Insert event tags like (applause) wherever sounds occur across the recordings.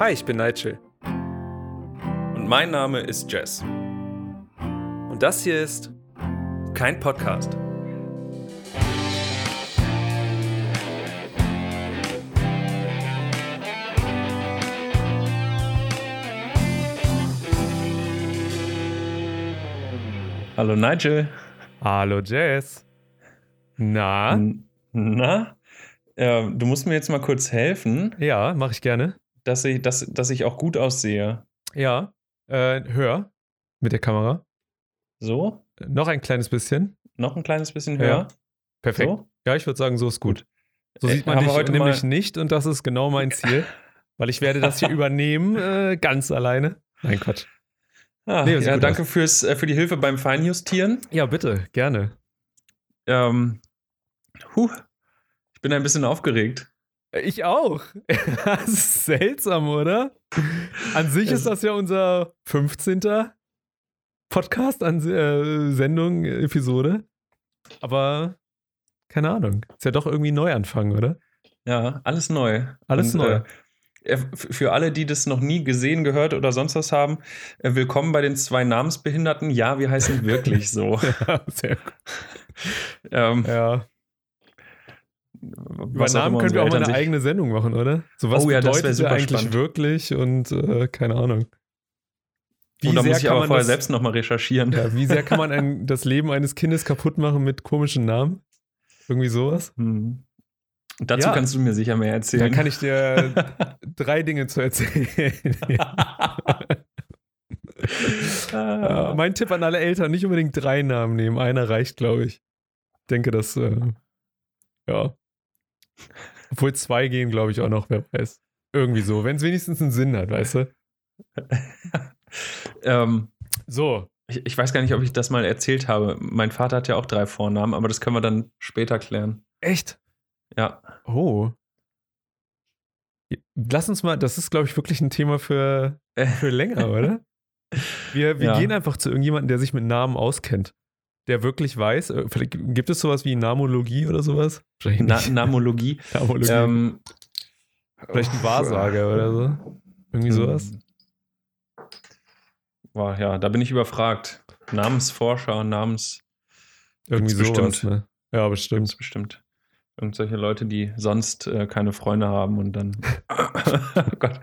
Hi, ich bin Nigel. Und mein Name ist Jess. Und das hier ist kein Podcast. Hallo Nigel. Hallo Jess. Na? N- Na? Äh, du musst mir jetzt mal kurz helfen, Ja, mache ich gerne. Dass ich, dass, dass ich auch gut aussehe. Ja, äh, hör mit der Kamera. So? Noch ein kleines bisschen. Noch ein kleines bisschen Ja. höher? Perfekt. So? Ja, ich würde sagen, so ist gut. So Äh, sieht man wir dich heute nämlich mal- nicht und das ist genau mein Ziel. (laughs) Weil ich werde das hier übernehmen, äh, ganz alleine. Nein, Quatsch. Ah, Nee, ja, danke fürs, äh, für die Hilfe beim Feinjustieren. Ja, bitte, gerne. Ähm, huh, ich bin ein bisschen aufgeregt. Ich auch. (laughs) Das ist seltsam, oder? An sich ist das ja unser 15. Podcast an äh, Sendung, äh, Episode. Aber keine Ahnung. Ist ja doch irgendwie Neuanfang, oder? Ja, alles neu. Alles neu. Äh, für alle, die das noch nie gesehen, gehört oder sonst was haben, äh, willkommen bei den zwei Namensbehinderten. Ja, wir heißen wirklich so. (laughs) Ja, sehr gut. ähm, Ja. Über Namen können wir auch mal eine sich- eigene Sendung machen, oder? So was Oh ja, das bedeutet super er eigentlich spannend. wirklich und äh, keine Ahnung. Wie Und da muss ich aber man vorher das- selbst nochmal recherchieren. Ja, wie sehr kann man ein, (laughs) das Leben eines Kindes kaputt machen mit komischen Namen? Irgendwie sowas? Hm. Und Dazu Ja. kannst du mir sicher mehr Da erzählen. kann ich dir (laughs) drei Dinge zu erzählen. Ja, (laughs) mein Tipp an alle Eltern, nicht unbedingt drei Namen nehmen. Einer reicht, glaube ich. Ich denke, dass, äh, ja. Obwohl zwei gehen, glaube ich, auch noch, wer weiß. Irgendwie so, wenn es wenigstens einen Sinn hat, weißt du? (laughs) ähm, So, ich, ich weiß gar nicht, ob ich das mal erzählt habe. Mein Vater hat ja auch drei Vornamen, aber das können wir dann später klären. echt? Ja. Oh. Lass uns mal, das ist, glaube ich, wirklich ein Thema für, (laughs) für länger, oder? Wir, wir Ja. gehen einfach zu irgendjemandem, der sich mit Namen auskennt. Der wirklich weiß. äh, Vielleicht gibt es sowas wie Namologie oder sowas? Na. Namologie. (laughs) Namologie. ähm, Vielleicht ein Wahrsager oder so. Irgendwie sowas. Hm. Boah, ja, da bin ich überfragt. Namensforscher, Namens. Irgendwie sowas, bestimmt. ne? Ja, bestimmt. Gibt's bestimmt. Irgendwelche Leute, die sonst äh, keine Freunde haben und dann. (laughs) oh Gott.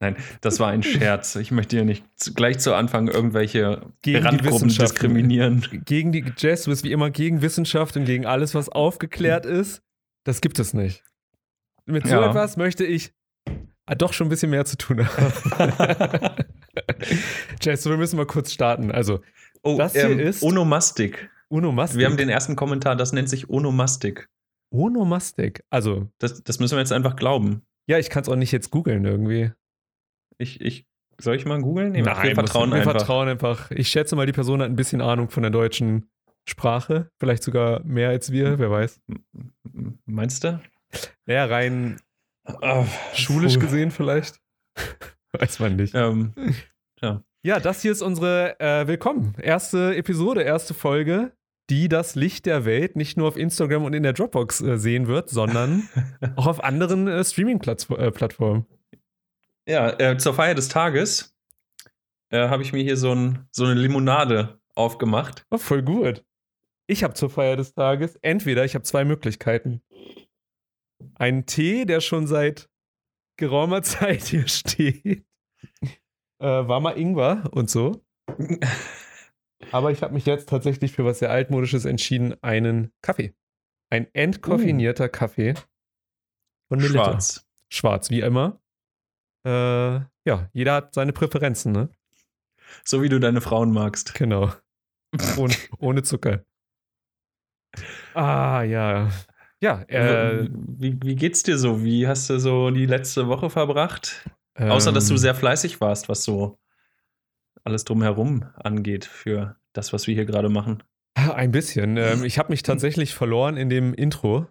Nein, das war ein (laughs) Scherz. Ich möchte hier nicht gleich zu Anfang irgendwelche Gegen Randgruppen diskriminieren. Gegen die Jazz, du bist wie immer gegen Wissenschaft und gegen alles, was aufgeklärt ist. Das gibt es nicht. Mit so Ja. etwas möchte ich ah, doch schon ein bisschen mehr zu tun haben. (laughs) Jess, wir müssen mal kurz starten. Also, Oh, Das hier ähm, ist- Onomastik. Onomastik. Wir haben den ersten Kommentar, das nennt sich Onomastik. Onomastik. Also, Das, das müssen wir jetzt einfach glauben. ja, ich kann es auch nicht jetzt googeln irgendwie. Ich, ich, soll ich mal googeln? Nee, wir muss- vertrauen wir einfach. vertrauen einfach. Ich schätze mal, die Person hat ein bisschen Ahnung von der deutschen Sprache. Vielleicht sogar mehr als wir, wer weiß. Meinst du? Ja, rein Ah, schulisch puh. gesehen vielleicht. (laughs) weiß man nicht. Ähm, (laughs) Ja, das hier ist unsere äh, Willkommen. Erste Episode, erste Folge, die das Licht der Welt nicht nur auf Instagram und in der Dropbox äh, sehen wird, sondern (laughs) auch auf anderen äh, Streaming-Plattformen. ja, äh, zur Feier des Tages äh, habe ich mir hier so, ein, so eine Limonade aufgemacht. Oh, voll gut. Ich habe zur Feier des Tages entweder, ich habe zwei Möglichkeiten. Einen Tee, der schon seit geraumer (laughs) Zeit hier steht. Äh, war mal Ingwer und so. (laughs) Aber ich habe mich jetzt tatsächlich für was sehr altmodisches entschieden, einen Kaffee. Ein entkoffinierter Kaffee von Melitta. Schwarz. Schwarz, wie immer. Äh, ja, jeder hat seine Präferenzen, ne? So wie du deine Frauen magst. Genau. (laughs) Ohne, ohne Zucker. Ah, ja. Ja, äh, wie, wie geht's dir so? Wie hast du so die letzte Woche verbracht? Außer, dass du ähm, sehr fleißig warst, was so alles drumherum angeht für das, was wir hier gerade machen. (laughs) Ein bisschen. Ähm, ich habe mich tatsächlich verloren in dem Intro,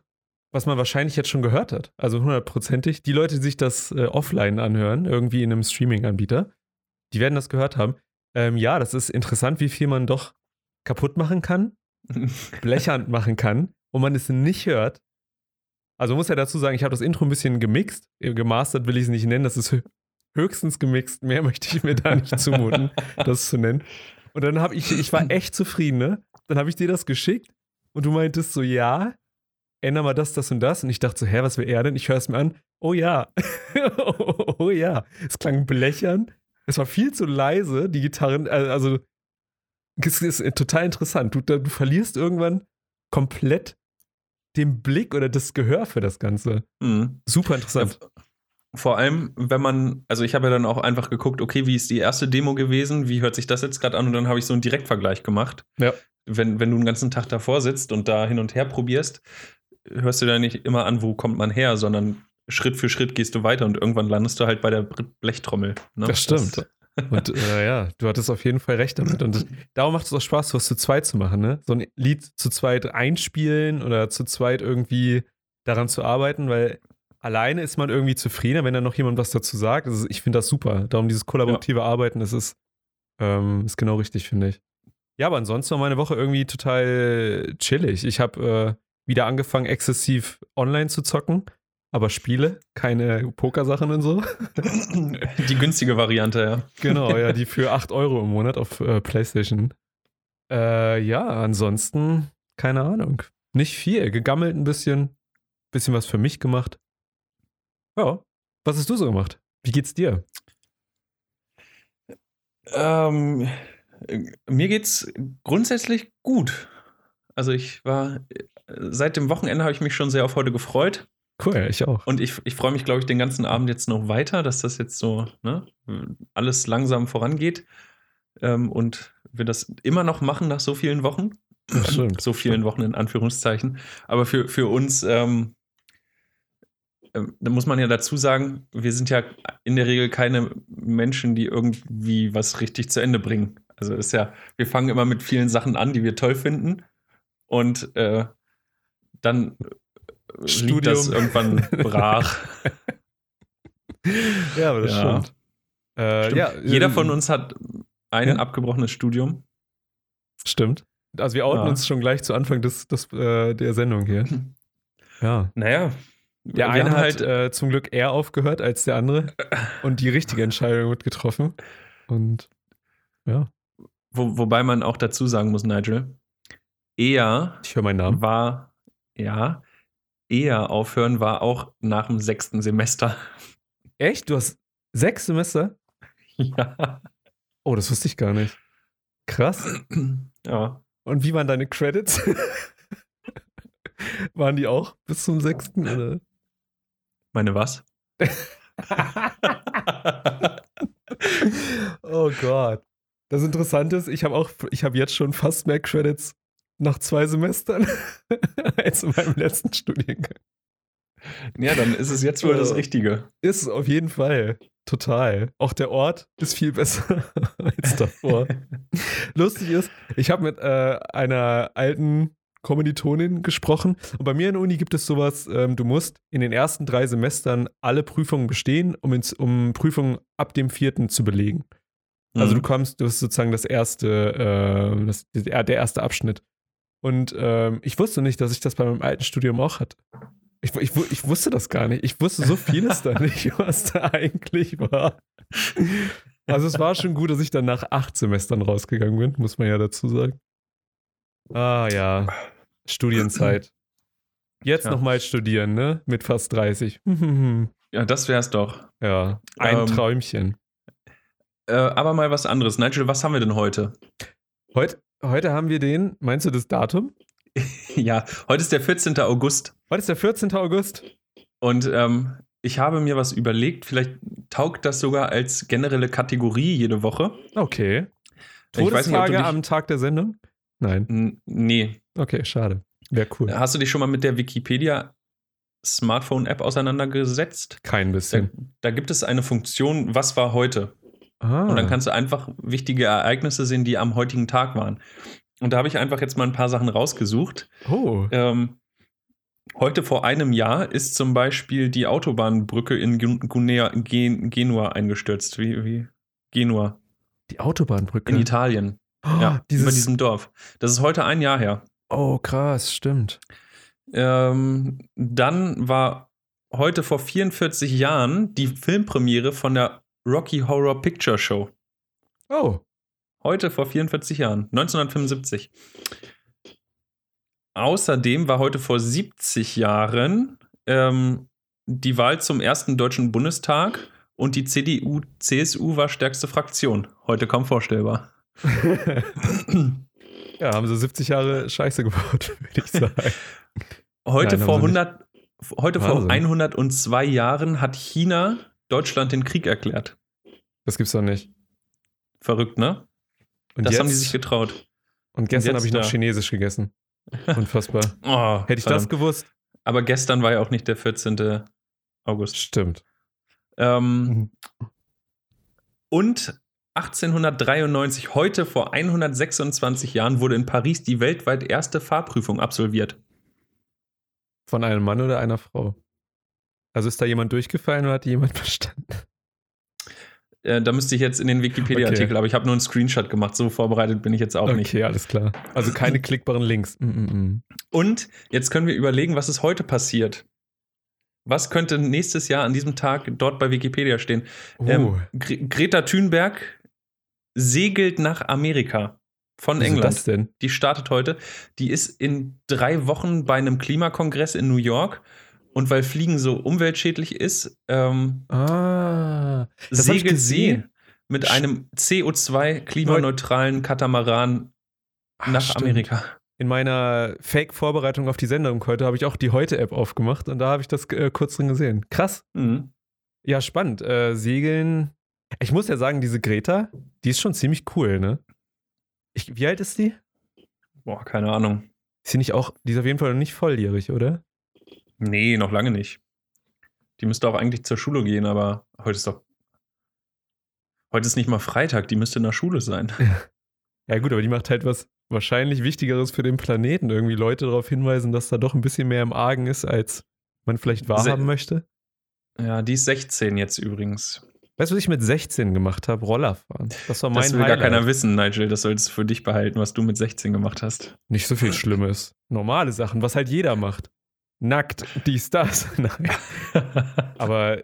was man wahrscheinlich jetzt schon gehört hat. Also hundertprozentig. Die Leute, die sich das äh, offline anhören, irgendwie in einem Streaming-Anbieter, die werden das gehört haben. Ähm, ja, das ist interessant, wie viel man doch kaputt machen kann, (laughs) blechern machen kann und man es nicht hört. Also muss ja dazu sagen, ich habe das Intro ein bisschen gemixt, äh, gemastert will ich es nicht nennen, das ist höchstens gemixt. Mehr (laughs) möchte ich mir da nicht zumuten, das zu nennen. Und dann habe ich, ich war echt zufrieden, ne? Dann habe ich dir das geschickt und du meintest so, ja, änder mal das, das und das. Und ich dachte so, hä, was will er denn? Ich höre es mir an. Oh ja. oh, (laughs) oh ja. Es klang blechern. Es war viel zu leise, die Gitarren, äh, also es ist total interessant. Du, du verlierst irgendwann komplett den Blick oder das Gehör für das Ganze. Mhm. Super interessant. Ja, vor allem, wenn man, also ich habe ja dann auch einfach geguckt, okay, wie ist die erste Demo gewesen, wie hört sich das jetzt gerade an und dann habe ich so einen Direktvergleich gemacht. Ja. Wenn, wenn du einen ganzen Tag davor sitzt und da hin und her probierst, hörst du da nicht immer an, wo kommt man her, sondern Schritt für Schritt gehst du weiter und irgendwann landest du halt bei der Blechtrommel. Ne? Das stimmt. Das, und äh, ja, du hattest auf jeden Fall recht damit. Und darum macht es auch Spaß, was zu zweit zu machen, ne? So ein Lied zu zweit einspielen oder zu zweit irgendwie daran zu arbeiten, weil alleine ist man irgendwie zufriedener, wenn da noch jemand was dazu sagt. Also ich finde das super. Darum dieses kollaborative ja. Arbeiten, das ist, ähm, ist genau richtig, finde ich. Ja, aber ansonsten war meine Woche irgendwie total chillig. Ich habe äh, wieder angefangen, exzessiv online zu zocken aber Spiele, keine Pokersachen und so. (laughs) Die günstige Variante, ja. Genau, ja, die für (laughs) 8 Euro im Monat auf äh, PlayStation. Äh, ja, ansonsten, keine Ahnung. Nicht viel. Gegammelt ein bisschen. Bisschen was für mich gemacht. Ja. Was hast du so gemacht? Wie geht's dir? Ähm, mir geht's grundsätzlich gut. Also ich war, seit dem Wochenende habe ich mich schon sehr auf heute gefreut. Cool, ich auch. Und ich, ich freue mich, glaube ich, den ganzen Abend jetzt noch weiter, dass das jetzt so ne, alles langsam vorangeht. Ähm, und wir das immer noch machen nach so vielen Wochen. Stimmt. So vielen Wochen in Anführungszeichen. Aber für, für uns, ähm, äh, da muss man ja dazu sagen, wir sind ja in der Regel keine Menschen, die irgendwie was richtig zu Ende bringen. Also ist ja, wir fangen immer mit vielen Sachen an, die wir toll finden. Und äh, dann Studium. das irgendwann brach. (laughs) ja, aber das ja. stimmt. Äh, stimmt. Ja, Jeder von uns hat ein ja? abgebrochenes Studium. Stimmt. Also wir outen uns schon gleich zu Anfang des, des, äh, der Sendung hier. (laughs) Ja. Naja. Der eine hat halt, äh, zum Glück eher aufgehört als der andere und die richtige Entscheidung wird getroffen. Und ja. Wo, wobei man auch dazu sagen muss, Nigel, eher ich höre meinen Namen. war, ja, eher aufhören war auch nach dem sechsten Semester. (laughs) Echt? Du hast sechs Semester? (laughs) Ja. Oh, das wusste ich gar nicht. Krass. (clears throat) Ja. Und wie waren deine Credits? (laughs) waren die auch bis zum sechsten? Oder? Meine was? oh Gott. Das Interessante ist, ich habe auch, ich habe jetzt schon fast mehr Credits nach zwei Semestern (laughs) als in meinem letzten Studiengang. Ja, dann ist es jetzt wohl das Richtige. Ist auf jeden Fall. Total. Auch der Ort ist viel besser (laughs) als davor. (laughs) Lustig ist, ich habe mit äh, einer alten Kommilitonin gesprochen und bei mir in der Uni gibt es sowas, ähm, du musst in den ersten drei Semestern alle Prüfungen bestehen, um, ins, um Prüfungen ab dem vierten zu belegen. Also mhm. du kommst, du hast sozusagen das erste, äh, das, der erste Abschnitt. Und ähm, ich wusste nicht, dass ich das bei meinem alten Studium auch hatte. Ich, ich, ich wusste das gar nicht. Ich wusste so vieles da (laughs) nicht, was da eigentlich war. Also es war schon gut, dass ich dann nach acht Semestern rausgegangen bin, muss man ja dazu sagen. Ah ja, Studienzeit. Jetzt ja. nochmal studieren, ne? Mit fast 30. (laughs) ja, das wär's doch. Ja, ein ähm, Träumchen. Äh, aber mal was anderes. Nigel, was haben wir denn heute? Heute, Heute haben wir den, meinst du das Datum? (laughs) ja, heute ist der 14. August. Heute ist der 14. August. Und ähm, ich habe mir was überlegt, vielleicht taugt das sogar als generelle Kategorie jede Woche. Okay. Todestage nicht, am Tag der Sendung? Nein. N nee. Okay, schade. Wäre cool. Hast du dich schon mal mit der Wikipedia Smartphone-App auseinandergesetzt? Kein bisschen. Da, da, gibt es eine Funktion, was war heute? Ah. Und dann kannst du einfach wichtige Ereignisse sehen, die am heutigen Tag waren. Und da habe ich einfach jetzt mal ein paar Sachen rausgesucht. Oh. Ähm, heute vor einem Jahr ist zum Beispiel die Autobahnbrücke in Gunea, Gen Genua eingestürzt. Wie, wie? Genua. Die Autobahnbrücke? In Italien. Oh, ja, dieses... über diesem Dorf. Das ist heute ein Jahr her. Oh, krass, stimmt. Ähm, dann war heute vor 44 Jahren die Filmpremiere von der Rocky Horror Picture Show. Oh. Heute vor 44 Jahren, 1975. Außerdem war heute vor 70 Jahren ähm, die Wahl zum ersten Deutschen Bundestag und die CDU-CSU war stärkste Fraktion. Heute kaum vorstellbar. (laughs) (clears throat) ja, haben sie 70 Jahre Scheiße gebaut, (laughs) würde ich sagen. Heute Nein, vor 100, heute vor 102 Jahren hat China Deutschland den Krieg erklärt. Das gibt's doch nicht. Verrückt, ne? Und das jetzt? haben die sich getraut. Und gestern habe ich noch. Chinesisch gegessen. (laughs) Unfassbar. oh, Hätte ich verdammt. das gewusst. Aber gestern war ja auch nicht der 14. August. Stimmt. Ähm, mhm. Und 1893, heute vor 126 Jahren, wurde in Paris die weltweit erste Fahrprüfung absolviert. Von einem Mann oder einer Frau? Also ist da jemand durchgefallen oder hat jemand (laughs) bestanden? Äh, da müsste ich jetzt in den Wikipedia-Artikel, okay. aber ich habe nur einen Screenshot gemacht. So vorbereitet bin ich jetzt auch okay, nicht. Okay, alles klar. Also keine klickbaren Links. Mm -mm. mm. Und jetzt können wir überlegen, was ist heute passiert. Was könnte nächstes Jahr an diesem Tag dort bei Wikipedia stehen? Uh. Ähm, Gre Greta Thunberg segelt nach Amerika von Wieso England. Das denn? Die startet heute. Die ist in drei Wochen bei einem Klimakongress in New York und weil Fliegen so umweltschädlich ist, ähm, ah, segelt sie mit einem CO2-klimaneutralen Katamaran Ach, nach stimmt. Amerika. In meiner Fake-Vorbereitung auf die Sendung heute habe ich auch die Heute-App aufgemacht und da habe ich das äh, kurz drin gesehen. Krass. Mhm. Ja, spannend. Äh, Segeln. Ich muss ja sagen, diese Greta, die ist schon ziemlich cool, ne? Ich, wie alt ist die? Boah, keine Ahnung. Ist sie nicht auch, die ist auf jeden Fall noch nicht volljährig, oder? Nee, noch lange nicht. Die müsste auch eigentlich zur Schule gehen, aber heute ist doch. Heute ist nicht mal Freitag, die müsste in der Schule sein. (laughs) Ja, gut, aber die macht halt was wahrscheinlich Wichtigeres für den Planeten. Irgendwie Leute darauf hinweisen, dass da doch ein bisschen mehr im Argen ist, als man vielleicht wahrhaben Se möchte. Ja, die ist 16 jetzt übrigens. Weißt du, was ich mit 16 gemacht habe? Roller fahren. Das war mein Das will Highlight. gar keiner wissen, Nigel. Das sollst du für dich behalten, was du mit 16 gemacht hast. Nicht so viel Schlimmes. Normale Sachen, was halt jeder macht nackt, dies, das. (laughs) Nein. Aber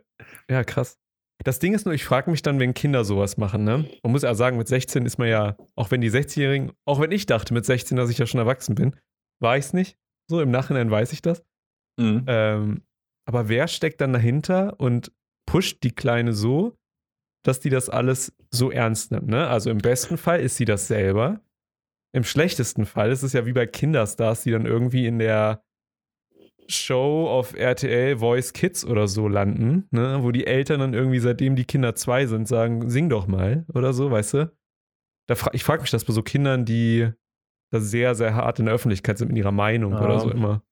ja, krass. Das Ding ist nur, ich frage mich dann, wenn Kinder sowas machen, ne? Man muss ja sagen, mit 16 ist man ja, auch wenn die 60-Jährigen, auch wenn ich dachte mit 16, dass ich ja schon erwachsen bin, war ich es nicht. So im Nachhinein weiß ich das. Mhm. Ähm, aber wer steckt dann dahinter und pusht die Kleine so, dass die das alles so ernst nimmt, ne? Also im besten Fall ist sie das selber. Im schlechtesten Fall ist es ja wie bei Kinderstars, die dann irgendwie in der Show auf RTL Voice Kids oder so landen, ne? wo die Eltern dann irgendwie, seitdem die Kinder zwei sind, sagen, sing doch mal oder so, weißt du? Da fra ich frage mich das bei so Kindern, die da sehr, sehr hart in der Öffentlichkeit sind mit ihrer Meinung ja. oder so immer.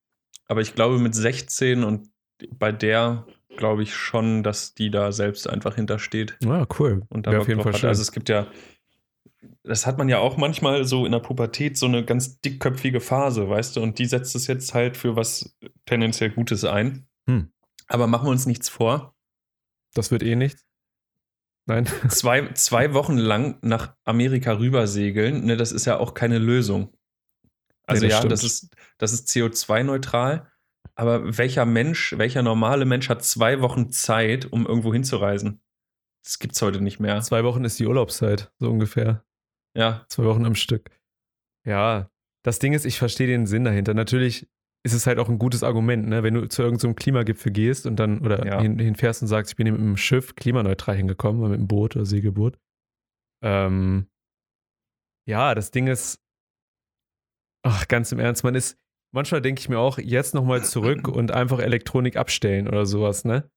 Aber ich glaube, mit 16 und bei der glaube ich schon, dass die da selbst einfach hintersteht. Ja, cool. Und da auf jeden Fall hat. Also es gibt ja das hat man ja auch manchmal so in der Pubertät so eine ganz dickköpfige Phase, weißt du, und die setzt es jetzt halt für was tendenziell Gutes ein. Hm. Aber machen wir uns nichts vor. Das wird eh nichts. Nein. (laughs) Zwei, zwei Wochen lang nach Amerika rübersegeln, ne, das ist ja auch keine Lösung. Also nee, das ja, stimmt. das ist, das ist CO2-neutral. Aber welcher Mensch, welcher normale Mensch hat zwei Wochen Zeit, um irgendwo hinzureisen? Das gibt es heute nicht mehr. Zwei Wochen ist die Urlaubszeit, so ungefähr. Ja. Zwei Wochen am Stück. Ja, das Ding ist, ich verstehe den Sinn dahinter. Natürlich ist es halt auch ein gutes Argument, ne? wenn du zu irgendeinem so Klimagipfel gehst und dann oder ja. hin, hinfährst und sagst, ich bin mit dem Schiff klimaneutral hingekommen, oder mit dem Boot oder Segelboot. Ähm, ja, das Ding ist, ach, ganz im Ernst, man ist, manchmal denke ich mir auch, jetzt nochmal zurück (clears throat) und einfach Elektronik abstellen oder sowas, ne?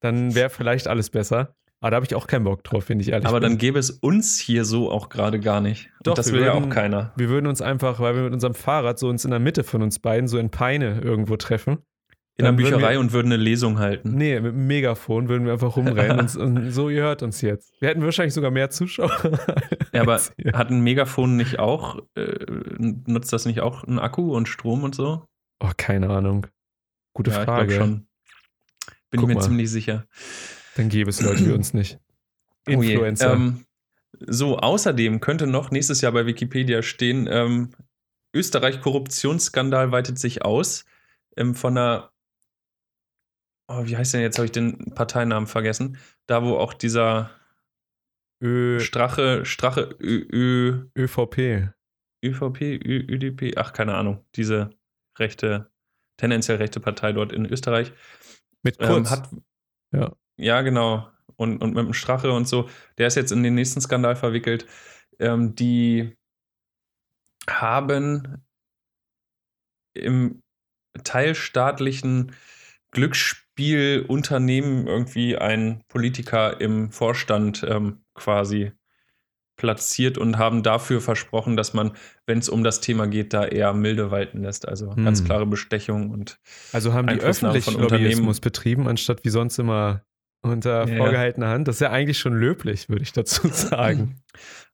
Dann wäre vielleicht alles besser. Aber da habe ich auch keinen Bock drauf, finde ich ehrlich. Aber bin. dann gäbe es uns hier so auch gerade gar nicht. Doch, Und das will würden, ja auch keiner. Wir würden uns einfach, weil wir mit unserem Fahrrad so uns in der Mitte von uns beiden, so in Peine irgendwo treffen. In der Bücherei wir, und würden eine Lesung halten. Nee, mit einem Megafon würden wir einfach rumrennen und, und, so, ihr hört uns jetzt. Wir hätten wahrscheinlich sogar mehr Zuschauer. (laughs) Ja, aber hat ein Megafon nicht auch, äh, nutzt das nicht auch einen Akku und Strom und so? Oh, keine Ahnung. Gute ja, Frage. Ich schon. Bin Guck ich mir mal. ziemlich sicher. Dann gäbe es Leute wie uns nicht. (clears throat) Influencer. Oh ähm, so, außerdem könnte noch nächstes Jahr bei Wikipedia stehen, ähm, Österreich Korruptionsskandal weitet sich aus. Ähm, von einer, oh, wie heißt denn jetzt, habe ich den Parteinamen vergessen, da wo auch dieser Ö, Strache, Strache, Ö, Ö, ÖVP. ÖVP, Ö, ÖDP, ach, keine Ahnung, diese rechte, tendenziell rechte Partei dort in Österreich. Mit Ähm, Kurz. hat, Ja. ja, genau. Und, und mit dem Strache und so. Der ist jetzt in den nächsten Skandal verwickelt. Ähm, die haben im teilstaatlichen Glücksspielunternehmen irgendwie einen Politiker im Vorstand ähm, quasi platziert und haben dafür versprochen, dass man, wenn es um das Thema geht, da eher milde walten lässt. Also ganz Hm. klare Bestechung und Also haben die öffentlich von Unternehmen. Lobbyismus betrieben, anstatt wie sonst immer unter ja. vorgehaltener Hand. Das ist ja eigentlich schon löblich, würde ich dazu (laughs) sagen.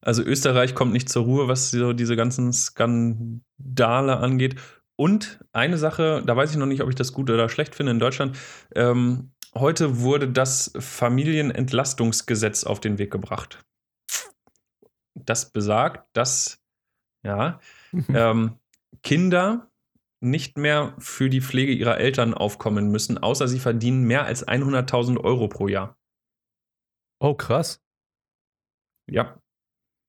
Also Österreich kommt nicht zur Ruhe, was so diese ganzen Skandale angeht. Und eine Sache, da weiß ich noch nicht, ob ich das gut oder schlecht finde in Deutschland. Ähm, heute wurde das Familienentlastungsgesetz auf den Weg gebracht. Das besagt, dass ja, ähm, Kinder nicht mehr für die Pflege ihrer Eltern aufkommen müssen, außer sie verdienen mehr als 100.000 Euro pro Jahr. oh, krass. Ja,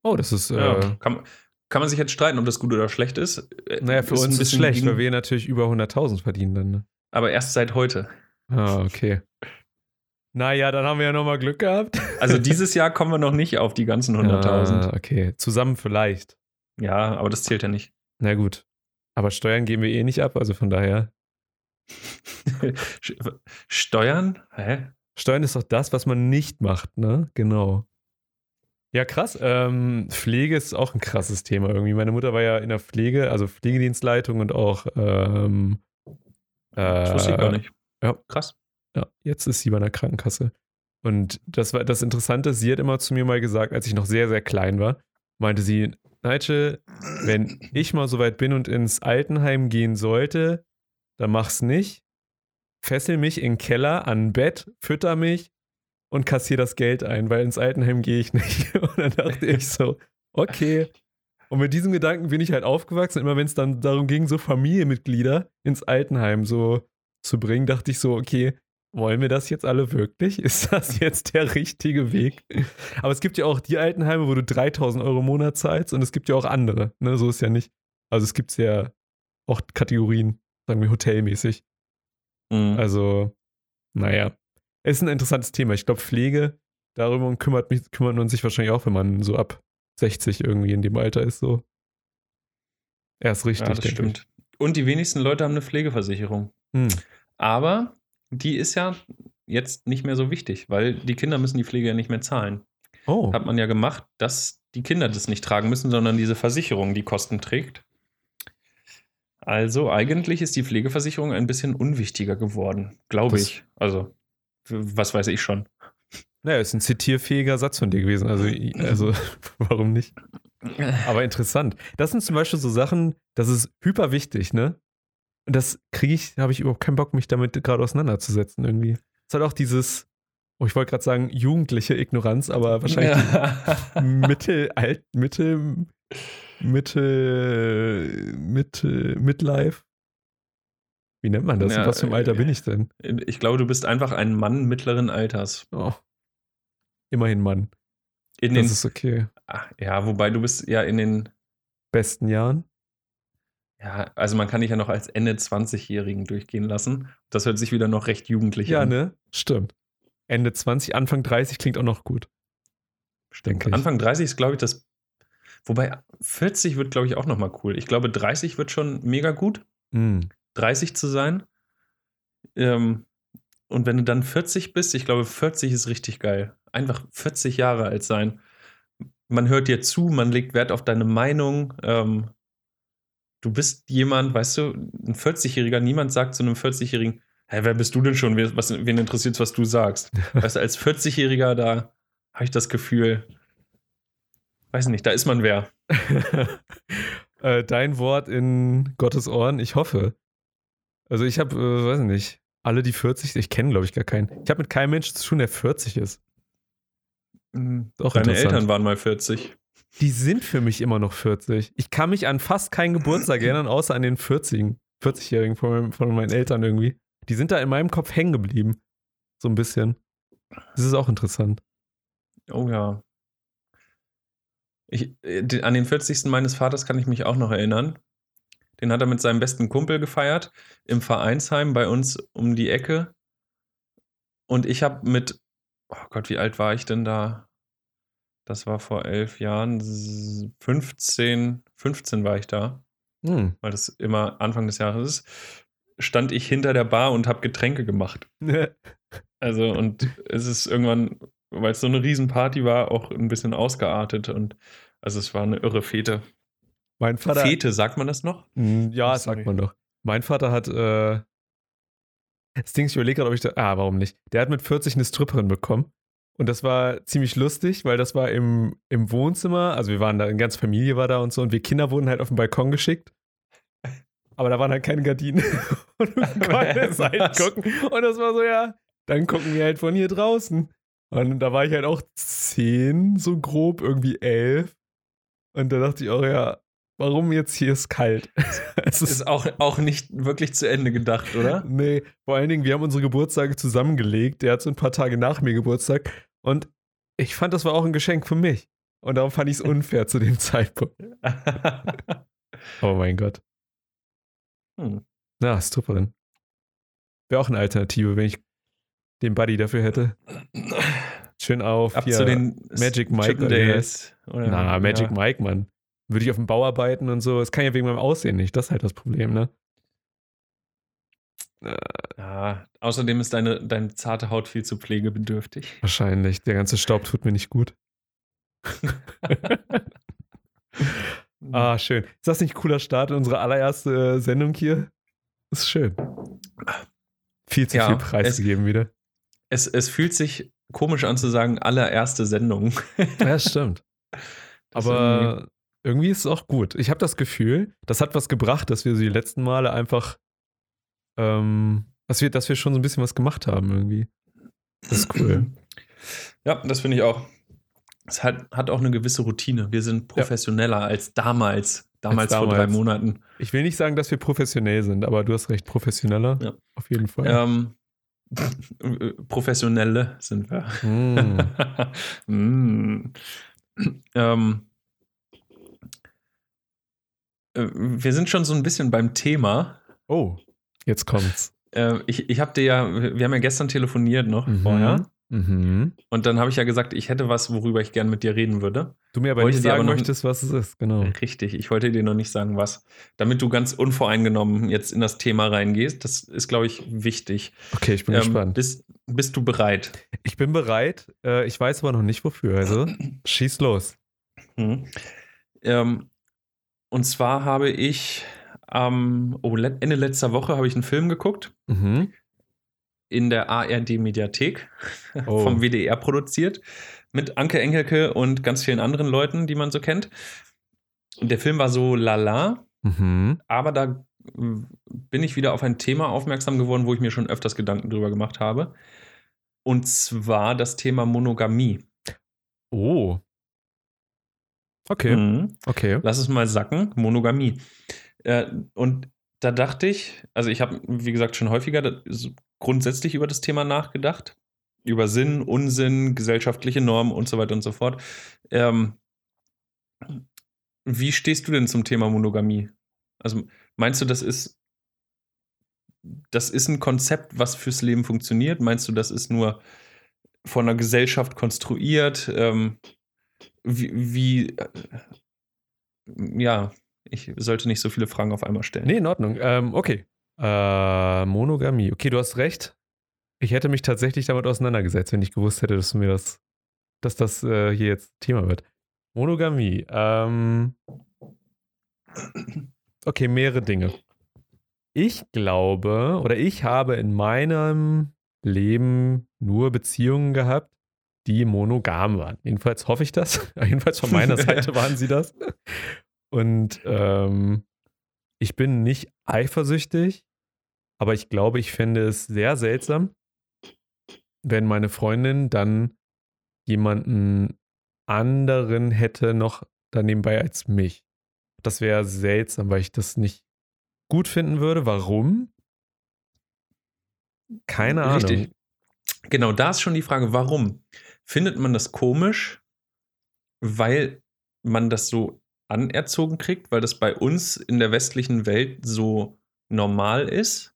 Oh, das ist, Ja, äh, kann, kann man sich jetzt streiten, ob das gut oder schlecht ist. Äh, naja, für ein uns ist bisschen schlecht, weil wir natürlich über 100.000 verdienen dann. Ne? Aber erst seit heute. Ah, okay. Naja, dann haben wir ja nochmal Glück gehabt. Also dieses (laughs) Jahr kommen wir noch nicht auf die ganzen 100.000. Ah, okay, zusammen vielleicht. Ja, aber das zählt ja nicht. Na gut. Aber Steuern geben wir eh nicht ab, also von daher. (laughs) Steuern? Hä? Steuern ist doch das, was man nicht macht, ne? Genau. Ja, krass. Ähm, Pflege ist auch ein krasses Thema irgendwie. Meine Mutter war ja in der Pflege, also Pflegedienstleitung und auch. Ähm, äh, Das wusste ich gar nicht. ja. Krass. Ja, jetzt ist sie bei einer Krankenkasse. Und das war das Interessante, sie hat immer zu mir mal gesagt, als ich noch sehr, sehr klein war, meinte sie, Nigel, wenn ich mal so weit bin und ins Altenheim gehen sollte, dann mach's nicht. Fessel mich in den Keller an ein Bett, fütter mich und kassier das Geld ein, weil ins Altenheim gehe ich nicht. (laughs) Und dann dachte ich so, okay. Und mit diesem Gedanken bin ich halt aufgewachsen. Immer wenn es dann darum ging, so Familienmitglieder ins Altenheim so zu bringen, dachte ich so, okay, wollen wir das jetzt alle wirklich? (laughs) Ist das jetzt der richtige Weg? Aber es gibt ja auch die Altenheime, wo du 3000 Euro im Monat zahlst und es gibt ja auch andere. Ne? So ist ja nicht. Also es gibt ja auch Kategorien, sagen wir hotelmäßig. Mhm. Also, naja. Es ist ein interessantes Thema. Ich glaube, Pflege, darüber kümmert, mich, kümmert man sich wahrscheinlich auch, wenn man so ab 60 irgendwie in dem Alter ist. So. Erst richtig. ja, das stimmt. Und die wenigsten Leute haben eine Pflegeversicherung. Ich. Hm. Aber die ist ja jetzt nicht mehr so wichtig, weil die Kinder müssen die Pflege ja nicht mehr zahlen. Oh. Hat man ja gemacht, dass die Kinder das nicht tragen müssen, sondern diese Versicherung die Kosten trägt. Also eigentlich ist die Pflegeversicherung ein bisschen unwichtiger geworden, glaube ich. Also, was weiß ich schon. Naja, ist ein zitierfähiger Satz von dir gewesen. Also, also (laughs) warum nicht? Aber interessant. Das sind zum Beispiel so Sachen, das ist hyper wichtig, ne? Und das kriege ich, habe ich überhaupt keinen Bock, mich damit gerade auseinanderzusetzen irgendwie. Es ist halt auch dieses, oh, ich wollte gerade sagen, jugendliche Ignoranz, aber wahrscheinlich Ja. (laughs) Mittel, alt, Mittel, Mittel, Mittel, Midlife. Wie nennt man das? Ja, In was für einem Alter äh, bin ich denn? Ich glaube, du bist einfach ein Mann mittleren Alters. Oh. Immerhin Mann. In Das den, ist okay. Ja, wobei du bist ja in den, Besten Jahren. ja, also man kann dich ja noch als Ende 20-Jährigen durchgehen lassen. Das hört sich wieder noch recht jugendlich Ja, an. ne? Stimmt. Ende 20, Anfang 30 klingt auch noch gut. Denke ich. Anfang 30 ist, glaube ich, das. Wobei 40 wird, glaube ich, auch nochmal cool. Ich glaube, 30 wird schon mega gut, Hm. 30 zu sein. Ähm, und wenn du dann 40 bist, ich glaube, 40 ist richtig geil. Einfach 40 Jahre alt sein. Man hört dir zu, man legt Wert auf deine Meinung. Ähm, du bist jemand, weißt du, ein 40-Jähriger, niemand sagt zu einem 40-Jährigen, hä, wer bist du denn schon? Wer- Was, wen interessiert was du sagst? (laughs) Weißt du, als 40-Jähriger, da habe ich das Gefühl, weiß nicht, da ist man wer. (laughs) äh, dein Wort in Gottes Ohren, ich hoffe. Also ich habe, äh, weiß nicht, alle die 40, ich kenne glaube ich gar keinen. Ich habe mit keinem Menschen zu tun, der 40 ist. Auch Deine interessant. Eltern waren mal 40. Die sind für mich immer noch 40. Ich kann mich an fast keinen Geburtstag (laughs) erinnern, außer an den 40 40-Jährigen von, meinem- von meinen Eltern irgendwie. Die sind da in meinem Kopf hängen geblieben. So ein bisschen. Das ist auch interessant. Oh ja. Ich, äh, an den 40. meines Vaters kann ich mich auch noch erinnern. Den hat er mit seinem besten Kumpel gefeiert im Vereinsheim bei uns um die Ecke. Und ich habe mit, oh Gott, wie alt war ich denn da? Das war vor elf Jahren, 15, 15 war ich da, Hm. weil das immer Anfang des Jahres ist. Stand ich hinter der Bar und habe Getränke gemacht. (laughs) Also, und es ist irgendwann, weil es so eine Riesenparty war, auch ein bisschen ausgeartet. Und also es war eine irre Fete. Mein Vater. Fete, sagt man das noch? Hm, Ja, das sagt man doch. Mein Vater hat, äh, das Ding, ich überlege gerade, ob ich da, ah, warum nicht? Der hat mit 40 eine Stripperin bekommen. Und das war ziemlich lustig, weil das war im, im Wohnzimmer, also wir waren da, eine ganze Familie war da und so, und wir Kinder wurden halt auf den Balkon geschickt. Aber da waren halt keine Gardinen. (laughs) und wir (laughs) konnten halt gucken. Und das war so, ja, dann gucken wir halt von hier draußen. Und da war ich halt auch zehn, so grob, irgendwie elf. Und da dachte ich auch, ja, warum jetzt hier ist kalt? (laughs) es Ist auch, auch nicht wirklich zu Ende gedacht, oder? Nee, vor allen Dingen, wir haben unsere Geburtstage zusammengelegt. Der hat so ein paar Tage nach mir Geburtstag. Und ich fand, das war auch ein Geschenk für mich. Und darum fand ich es (laughs) unfair zu dem Zeitpunkt. (laughs) Oh mein Gott. hm. Na, Stripperin. Wäre auch eine Alternative, wenn ich den Buddy dafür hätte. Schön auf. Ab hier, zu den Magic Mike Days. Oder, Na, Magic ja. Mike, Mann. Würde ich auf dem Bau arbeiten und so. Es kann ja wegen meinem Aussehen nicht. Das ist halt das Problem, ne? Ja, außerdem ist deine, deine zarte Haut viel zu pflegebedürftig. Wahrscheinlich. Der ganze Staub tut mir nicht gut. (laughs) Ah, schön. Ist das nicht ein cooler Start in unsere allererste äh, Sendung hier? Ist schön. Viel zu Ja, viel preiszugeben wieder. Es, es fühlt sich komisch an zu sagen, allererste Sendung. Ja, stimmt. (laughs) Das Aber irgendwie ist es auch gut. Ich habe das Gefühl, das hat was gebracht, dass wir so die letzten Male einfach, ähm, dass wir, dass wir schon so ein bisschen was gemacht haben irgendwie. Das ist cool. (clears throat) Ja, das finde ich auch. Es hat, hat auch eine gewisse Routine. Wir sind professioneller als damals. Damals, vor drei damals. Monaten. Ich will nicht sagen, dass wir professionell sind, aber du hast recht, professioneller. Ja. Auf jeden Fall. Ähm, (laughs) professionelle sind wir. Mm. (laughs) mm. ähm, äh, wir sind schon so ein bisschen beim Thema. Oh, jetzt kommt's. Äh, ich ich habe dir ja, wir haben ja gestern telefoniert noch Mhm. vorher. Mhm. Und dann habe ich ja gesagt, ich hätte was, worüber ich gern mit dir reden würde. Du mir aber Wollte nicht dir aber sagen noch- möchtest, was es ist, genau. Richtig, ich wollte dir noch nicht sagen, was. Damit du ganz unvoreingenommen jetzt in das Thema reingehst. Das ist, glaube ich, wichtig. Okay, ich bin Ähm, gespannt. bist, bist du bereit? Ich bin bereit. Äh, ich weiß aber noch nicht wofür. Also (clears throat) schieß los. Mhm. Ähm, und zwar habe ich am oh, le- Ende letzter Woche habe ich einen Film geguckt Mhm. in der ARD-Mediathek (laughs) Oh. vom WDR produziert mit Anke Engelke und ganz vielen anderen Leuten, die man so kennt. Und der Film war so lala, Mhm. aber da bin ich wieder auf ein Thema aufmerksam geworden, wo ich mir schon öfters Gedanken drüber gemacht habe. Und zwar das Thema Monogamie. Oh. Okay, Mhm. okay. Lass es mal sacken, Monogamie. Äh, und da dachte ich, also ich habe, wie gesagt, schon häufiger grundsätzlich über das Thema nachgedacht. Über Sinn, Unsinn, gesellschaftliche Normen und so weiter und so fort. Ähm, wie stehst du denn zum Thema Monogamie? Also meinst du, das ist, das ist ein Konzept, was fürs Leben funktioniert? Meinst du, das ist nur von einer Gesellschaft konstruiert? Ähm, wie, wie äh, ja, ich sollte nicht so viele Fragen auf einmal stellen. Nee, in Ordnung. Ähm, okay. Äh, Monogamie. Okay, du hast recht. Ich hätte mich tatsächlich damit auseinandergesetzt, wenn ich gewusst hätte, dass mir das, dass das äh, hier jetzt Thema wird. Monogamie. Ähm, okay, mehrere Dinge. Ich glaube oder ich habe in meinem Leben nur Beziehungen gehabt, die monogam waren. Jedenfalls hoffe ich das. (laughs) Jedenfalls von meiner (laughs) Seite waren sie das. Und ähm, ich bin nicht eifersüchtig, aber ich glaube, ich fände es sehr seltsam, wenn meine Freundin dann jemanden anderen hätte noch da nebenbei als mich. Das wäre seltsam, weil ich das nicht gut finden würde. Warum? Keine Ahnung. Richtig. Genau, da ist schon die Frage, warum? Findet man das komisch, weil man das so anerzogen kriegt, weil das bei uns in der westlichen Welt so normal ist?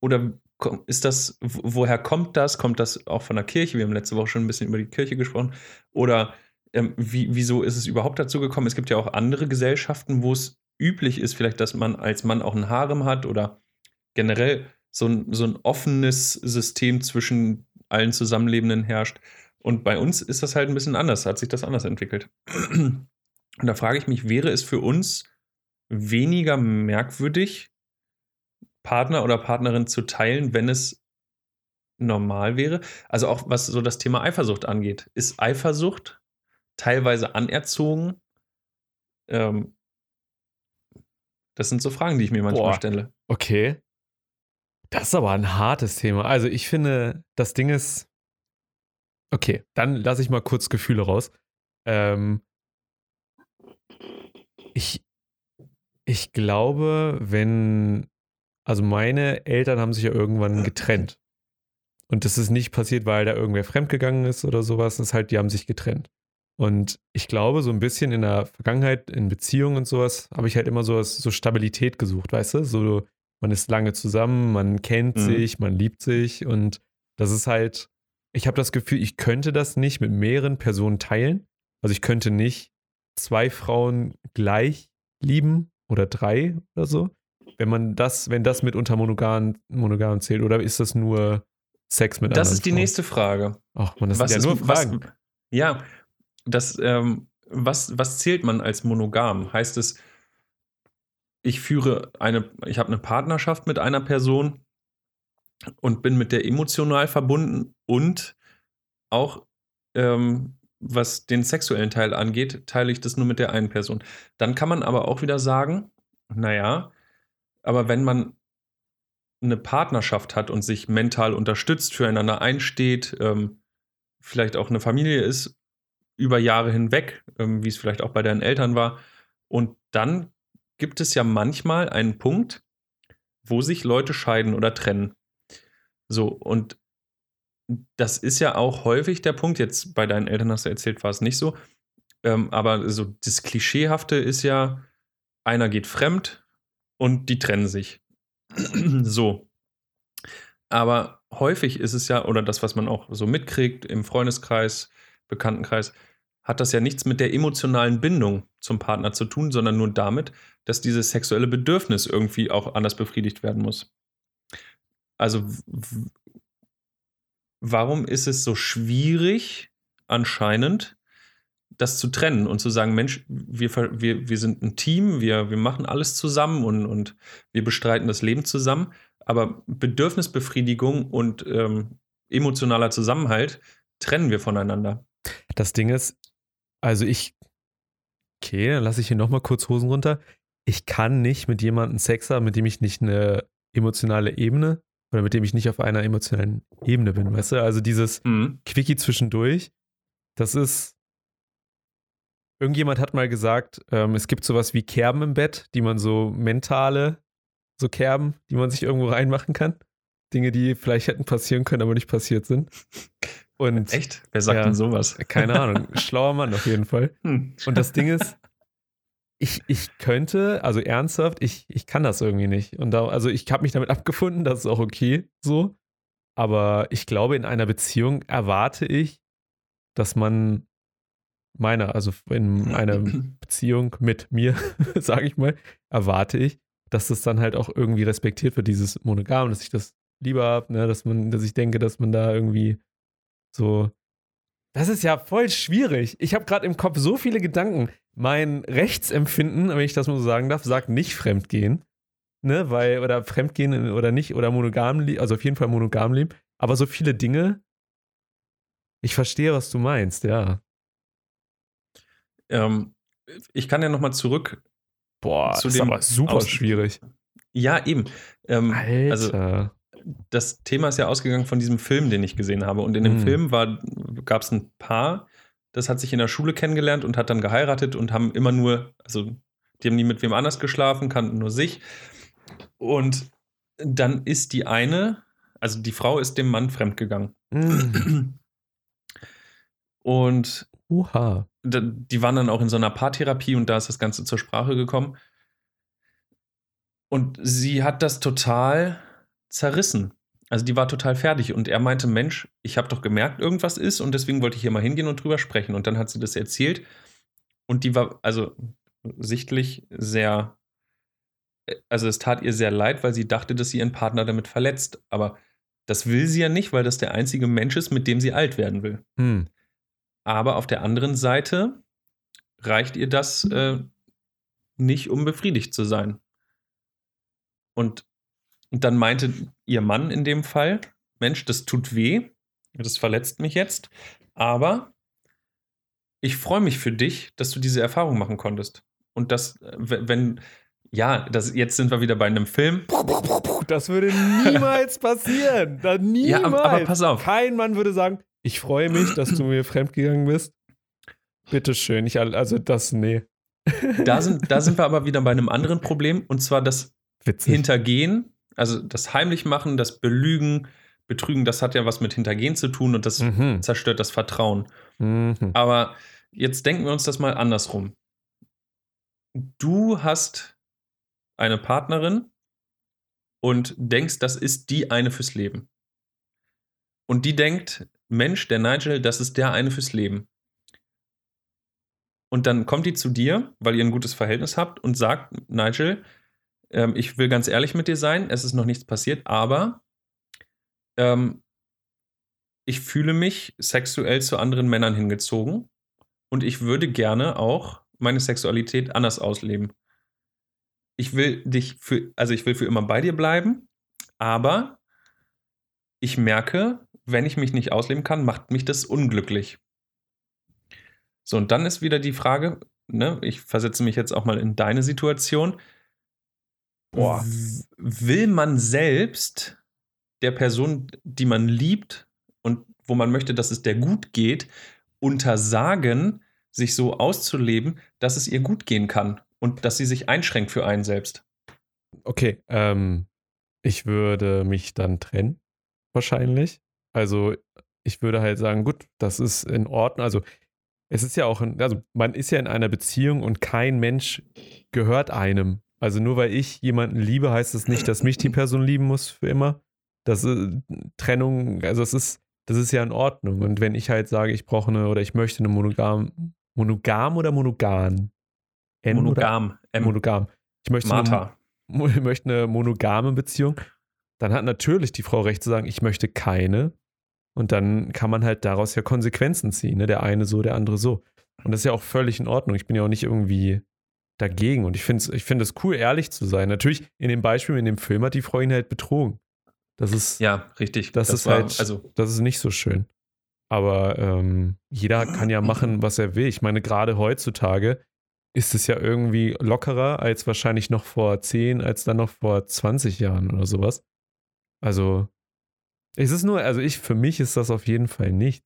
Oder ist das, woher kommt das? Kommt das auch von der Kirche? Wir haben letzte Woche schon ein bisschen über die Kirche gesprochen. Oder ähm, wie, wieso ist es überhaupt dazu gekommen? Es gibt ja auch andere Gesellschaften, wo es üblich ist, vielleicht, dass man als Mann auch ein Harem hat oder generell so ein, so ein offenes System zwischen allen Zusammenlebenden herrscht. Und bei uns ist das halt ein bisschen anders, hat sich das anders entwickelt. Und da frage ich mich, wäre es für uns weniger merkwürdig, Partner oder Partnerin zu teilen, wenn es normal wäre? Also auch was so das Thema Eifersucht angeht. Ist Eifersucht teilweise anerzogen? Ähm, das sind so Fragen, die ich mir manchmal Boah, stelle. Okay. Das ist aber ein hartes Thema. Also ich finde, das Ding ist. Okay, dann lasse ich mal kurz Gefühle raus. Ähm, ich, ich glaube, wenn. Also meine Eltern haben sich ja irgendwann getrennt. Und das ist nicht passiert, weil da irgendwer fremdgegangen ist oder sowas. Das ist halt, die haben sich getrennt. Und ich glaube, so ein bisschen in der Vergangenheit, in Beziehungen und sowas, habe ich halt immer so, so Stabilität gesucht, weißt du? So, man ist lange zusammen, man kennt mhm. sich, man liebt sich und das ist halt, ich habe das Gefühl, ich könnte das nicht mit mehreren Personen teilen. Also ich könnte nicht zwei Frauen gleich lieben oder drei oder so. Wenn man das, wenn das mit unter monogam, monogam zählt, oder ist das nur Sex mit Das ist die Frauen? nächste Frage. Ach man, das was sind ja nur Fragen. Was, ja, das, ähm, was, was zählt man als monogam? Heißt es, ich führe eine, ich habe eine Partnerschaft mit einer Person und bin mit der emotional verbunden und auch ähm, was den sexuellen Teil angeht, teile ich das nur mit der einen Person. Dann kann man aber auch wieder sagen, naja, aber wenn man eine Partnerschaft hat und sich mental unterstützt, füreinander einsteht, ähm, vielleicht auch eine Familie ist über Jahre hinweg, ähm, wie es vielleicht auch bei deinen Eltern war. Und dann gibt es ja manchmal einen Punkt, wo sich Leute scheiden oder trennen. So, und das ist ja auch häufig der Punkt. Jetzt bei deinen Eltern hast du erzählt, war es nicht so. Ähm, aber so das Klischeehafte ist ja, einer geht fremd und die trennen sich. (clears throat) so. Aber häufig ist es ja, oder das, was man auch so mitkriegt im Freundeskreis, Bekanntenkreis, hat das ja nichts mit der emotionalen Bindung zum Partner zu tun, sondern nur damit, dass dieses sexuelle Bedürfnis irgendwie auch anders befriedigt werden muss. Also warum ist es so schwierig, anscheinend, das zu trennen und zu sagen, Mensch, wir, wir, wir sind ein Team, wir, wir machen alles zusammen und, und wir bestreiten das Leben zusammen, aber Bedürfnisbefriedigung und ähm, emotionaler Zusammenhalt trennen wir voneinander. Das Ding ist, also ich, okay, dann lasse ich hier nochmal kurz Hosen runter. Ich kann nicht mit jemandem Sex haben, mit dem ich nicht eine emotionale Ebene oder mit dem ich nicht auf einer emotionalen Ebene bin, weißt du? Also dieses mhm. Quickie zwischendurch, das ist. Irgendjemand hat mal gesagt, ähm, es gibt sowas wie Kerben im Bett, die man so mentale, so Kerben, die man sich irgendwo reinmachen kann. Dinge, die vielleicht hätten passieren können, aber nicht passiert sind. Und, Echt? Wer sagt ja, denn sowas? Keine Ahnung. Schlauer Mann auf jeden Fall. Hm. Und das Ding ist, ich, ich könnte, also ernsthaft, ich, ich kann das irgendwie nicht. Und da, also ich habe mich damit (laughs) abgefunden, das ist auch okay so. Aber ich glaube, in einer Beziehung erwarte ich, dass man meiner, also in einer (clears throat) Beziehung mit mir, (laughs) sage ich mal, erwarte ich, dass das dann halt auch irgendwie respektiert wird, dieses Monogam, dass ich das lieber habe, ne, dass man, dass ich denke, dass man da irgendwie so. Das ist ja voll schwierig. Ich habe gerade im Kopf so viele Gedanken. Mein Rechtsempfinden, wenn ich das mal so sagen darf, sagt nicht Fremdgehen. Ne, weil, oder Fremdgehen oder nicht, oder monogam, also auf jeden Fall monogam leben. Aber so viele Dinge. Ich verstehe, was du meinst, ja. Ähm, ich kann ja nochmal zurück. Boah, zu ist aber super schwierig. Ja, eben. Ähm, Alter. Also, das Thema ist ja ausgegangen von diesem Film, den ich gesehen habe. Und in dem mhm. Film gab es ein Paar, das hat sich in der Schule kennengelernt und hat dann geheiratet und haben immer nur, also die haben nie mit wem anders geschlafen, kannten nur sich. Und dann ist die eine, also die Frau ist dem Mann fremdgegangen. Mhm. Und Oha. Die waren dann auch in so einer Paartherapie und da ist das Ganze zur Sprache gekommen. Und sie hat das total zerrissen. Also die war total fertig und er meinte, Mensch, ich habe doch gemerkt, irgendwas ist und deswegen wollte ich hier mal hingehen und drüber sprechen. Und dann hat sie das erzählt und die war also sichtlich sehr, also es tat ihr sehr leid, weil sie dachte, dass sie ihren Partner damit verletzt. Aber das will sie ja nicht, weil das der einzige Mensch ist, mit dem sie alt werden will. Hm. Aber auf der anderen Seite reicht ihr das äh, nicht, um befriedigt zu sein. Und und dann meinte ihr Mann in dem Fall, Mensch, das tut weh, das verletzt mich jetzt, aber ich freue mich für dich, dass du diese Erfahrung machen konntest. Und das, wenn, ja, das, jetzt sind wir wieder bei einem Film. Das würde niemals (laughs) passieren. Da niemals. Ja, aber pass auf. Kein Mann würde sagen, ich freue mich, dass du mir fremdgegangen bist. Bitteschön. Ich, also das, nee. Da sind, da sind wir aber wieder bei einem anderen Problem, und zwar das Witzig. Hintergehen also das Heimlichmachen, das Belügen, Betrügen, das hat ja was mit Hintergehen zu tun und das mhm. zerstört das Vertrauen. Mhm. Aber jetzt denken wir uns das mal andersrum. Du hast eine Partnerin und denkst, das ist die eine fürs Leben. Und die denkt, Mensch, der Nigel, das ist der eine fürs Leben. Und dann kommt die zu dir, weil ihr ein gutes Verhältnis habt und sagt, Nigel, ähm, ich will ganz ehrlich mit dir sein, es ist noch nichts passiert, aber ähm, ich fühle mich sexuell zu anderen Männern hingezogen und ich würde gerne auch meine Sexualität anders ausleben. Ich will dich für, also ich will für immer bei dir bleiben, aber ich merke, wenn ich mich nicht ausleben kann, macht mich das unglücklich. So, und dann ist wieder die Frage, ne, ich versetze mich jetzt auch mal in deine Situation. Boah. Will man selbst der Person, die man liebt und wo man möchte, dass es der gut geht, untersagen, sich so auszuleben, dass es ihr gut gehen kann und dass sie sich einschränkt für einen selbst? Okay, ähm, ich würde mich dann trennen, wahrscheinlich. Also ich würde halt sagen, gut, das ist in Ordnung. Also es ist ja auch, in, also man ist ja in einer Beziehung und kein Mensch gehört einem. Also nur weil ich jemanden liebe, heißt das nicht, dass mich die Person lieben muss für immer. Das ist Trennung, also es ist, das ist ja in Ordnung. Und wenn ich halt sage, ich brauche eine oder ich möchte eine monogam, monogam oder monogan? N monogam. M. Monogam. Ich möchte Martha. Eine, (laughs) ich möchte eine monogame Beziehung. Dann hat natürlich die Frau recht zu sagen, ich möchte keine. Und dann kann man halt daraus ja Konsequenzen ziehen. Ne? Der eine so, der andere so. Und das ist ja auch völlig in Ordnung. Ich bin ja auch nicht irgendwie dagegen. Und ich finde es ich find cool, ehrlich zu sein. Natürlich, in dem Beispiel, in dem Film hat die Frau ihn halt betrogen. Das ist. Ja, richtig. Das, das ist war, halt. Also, das ist nicht so schön. Aber ähm, jeder kann ja machen, was er will. Ich meine, gerade heutzutage ist es ja irgendwie lockerer als wahrscheinlich noch vor 10, als dann noch vor 20 Jahren oder sowas. Also, es ist nur, also ich, für mich ist das auf jeden Fall nicht,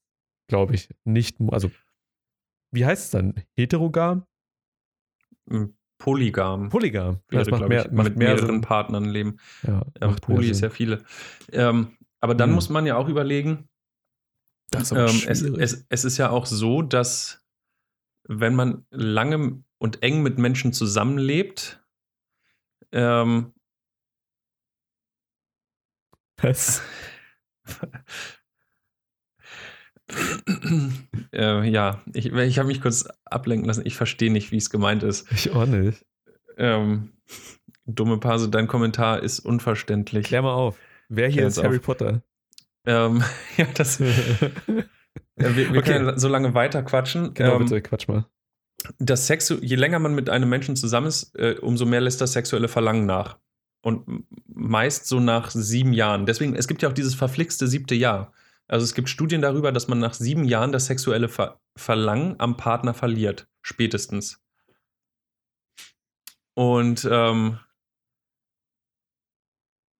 glaube ich, nicht, also, wie heißt es dann? Heterogam? Polygam. Polygam. Das macht mehr, ich, macht mit mehr mehreren Sinn. Partnern leben. Ja, ähm, Poly ist ja viele. Ähm, aber dann hm. muss man ja auch überlegen, ähm, es, es, es ist ja auch so, dass wenn man lange und eng mit Menschen zusammenlebt, ähm, (laughs) was? (laughs) (clears throat) äh, ja, ich, ich habe mich kurz ablenken lassen. Ich verstehe nicht, wie es gemeint ist. Ich auch nicht. Ähm, dumme Pase, dein Kommentar ist unverständlich. Klär mal auf. Wer hier Klär ist Harry auf. Potter? Ähm, (laughs) ja, das. ja, (laughs) wir, wir okay. können so lange weiter quatschen. Genau, ähm, bitte, quatsch mal. Das Sexu je länger man mit einem Menschen zusammen ist, äh, umso mehr lässt das sexuelle Verlangen nach. Und meist so nach sieben Jahren. Deswegen, es gibt ja auch dieses verflixte siebte Jahr. Also es gibt Studien darüber, dass man nach sieben Jahren das sexuelle Ver Verlangen am Partner verliert, spätestens. Und ähm,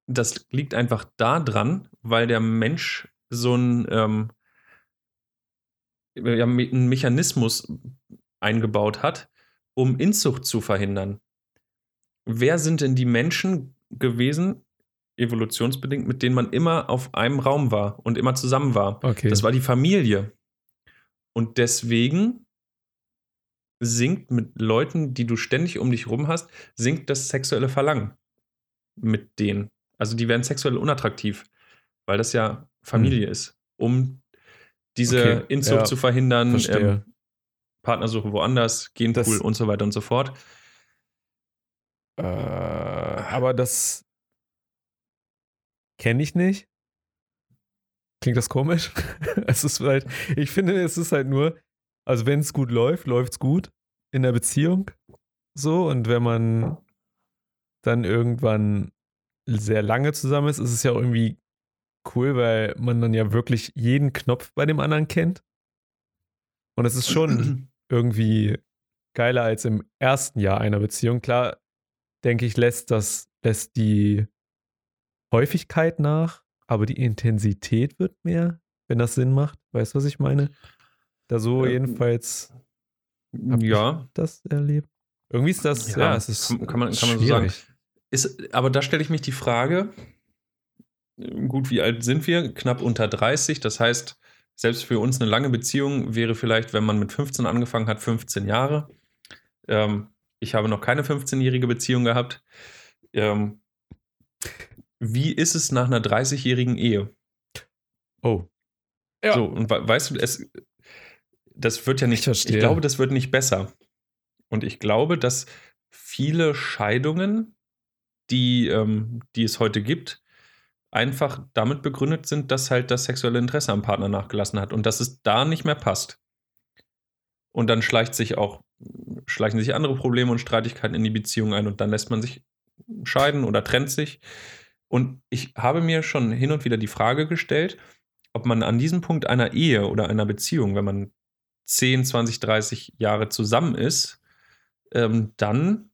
das liegt einfach daran, weil der Mensch so ein, ähm, ja, einen Mechanismus eingebaut hat, um Inzucht zu verhindern. Wer sind denn die Menschen gewesen, evolutionsbedingt, mit denen man immer auf einem Raum war und immer zusammen war. Okay. Das war die Familie. Und deswegen sinkt mit Leuten, die du ständig um dich rum hast, sinkt das sexuelle Verlangen mit denen. Also die werden sexuell unattraktiv, weil das ja Familie Hm. ist, um diese Okay, Inzucht ja, zu verhindern, ähm, Partnersuche woanders, Genpool Das- und so weiter und so fort. Äh, aber das kenne ich nicht. Klingt das komisch? (laughs) es ist halt, ich finde, es ist halt nur, also wenn es gut läuft, läuft es gut in der Beziehung. So, und wenn man dann irgendwann sehr lange zusammen ist, ist es ja auch irgendwie cool, weil man dann ja wirklich jeden Knopf bei dem anderen kennt. Und es ist schon (clears throat) irgendwie geiler als im ersten Jahr einer Beziehung. Klar, denke ich, lässt das, lässt die Häufigkeit nach, aber die Intensität wird mehr, wenn das Sinn macht. Weißt du, was ich meine? Da so Ähm, jedenfalls ja, das erlebt. Irgendwie ist das, ja, Ja, es ist kann- kann man- kann man so sagen. ist, aber da stelle ich mich die Frage, gut, wie alt sind wir? Knapp unter 30. Das heißt, selbst für uns eine lange Beziehung wäre vielleicht, wenn man mit 15 angefangen hat, 15 Jahre. Ähm, ich habe noch keine 15-jährige Beziehung gehabt. Ähm, wie ist es nach einer 30-jährigen Ehe? Oh. Ja. So, und we- weißt du, es, das wird ja nicht, Ich verstehe. ich glaube, das wird nicht besser. Und ich glaube, dass viele Scheidungen, die, ähm, die es heute gibt, einfach damit begründet sind, dass halt das sexuelle Interesse am Partner nachgelassen hat und dass es da nicht mehr passt. Und dann schleicht sich auch, schleichen sich andere Probleme und Streitigkeiten in die Beziehung ein und dann lässt man sich scheiden oder trennt sich. Und ich habe mir schon hin und wieder die Frage gestellt, ob man an diesem Punkt einer Ehe oder einer Beziehung, wenn man 10, 20, 30 Jahre zusammen ist, ähm, dann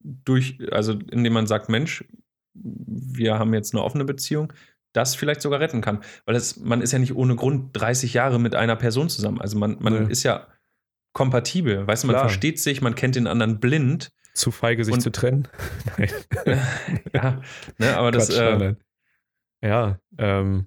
durch, also indem man sagt, Mensch, wir haben jetzt eine offene Beziehung, das vielleicht sogar retten kann. Weil es, man ist ja nicht ohne Grund 30 Jahre mit einer Person zusammen. Also man, man Nee. ist ja kompatibel, weißt du, man versteht sich, man kennt den anderen blind. Zu feige, sich Und- zu trennen. (laughs) Nein. ja, ne, aber das, Quatsch, äh, nein. Ja, ähm,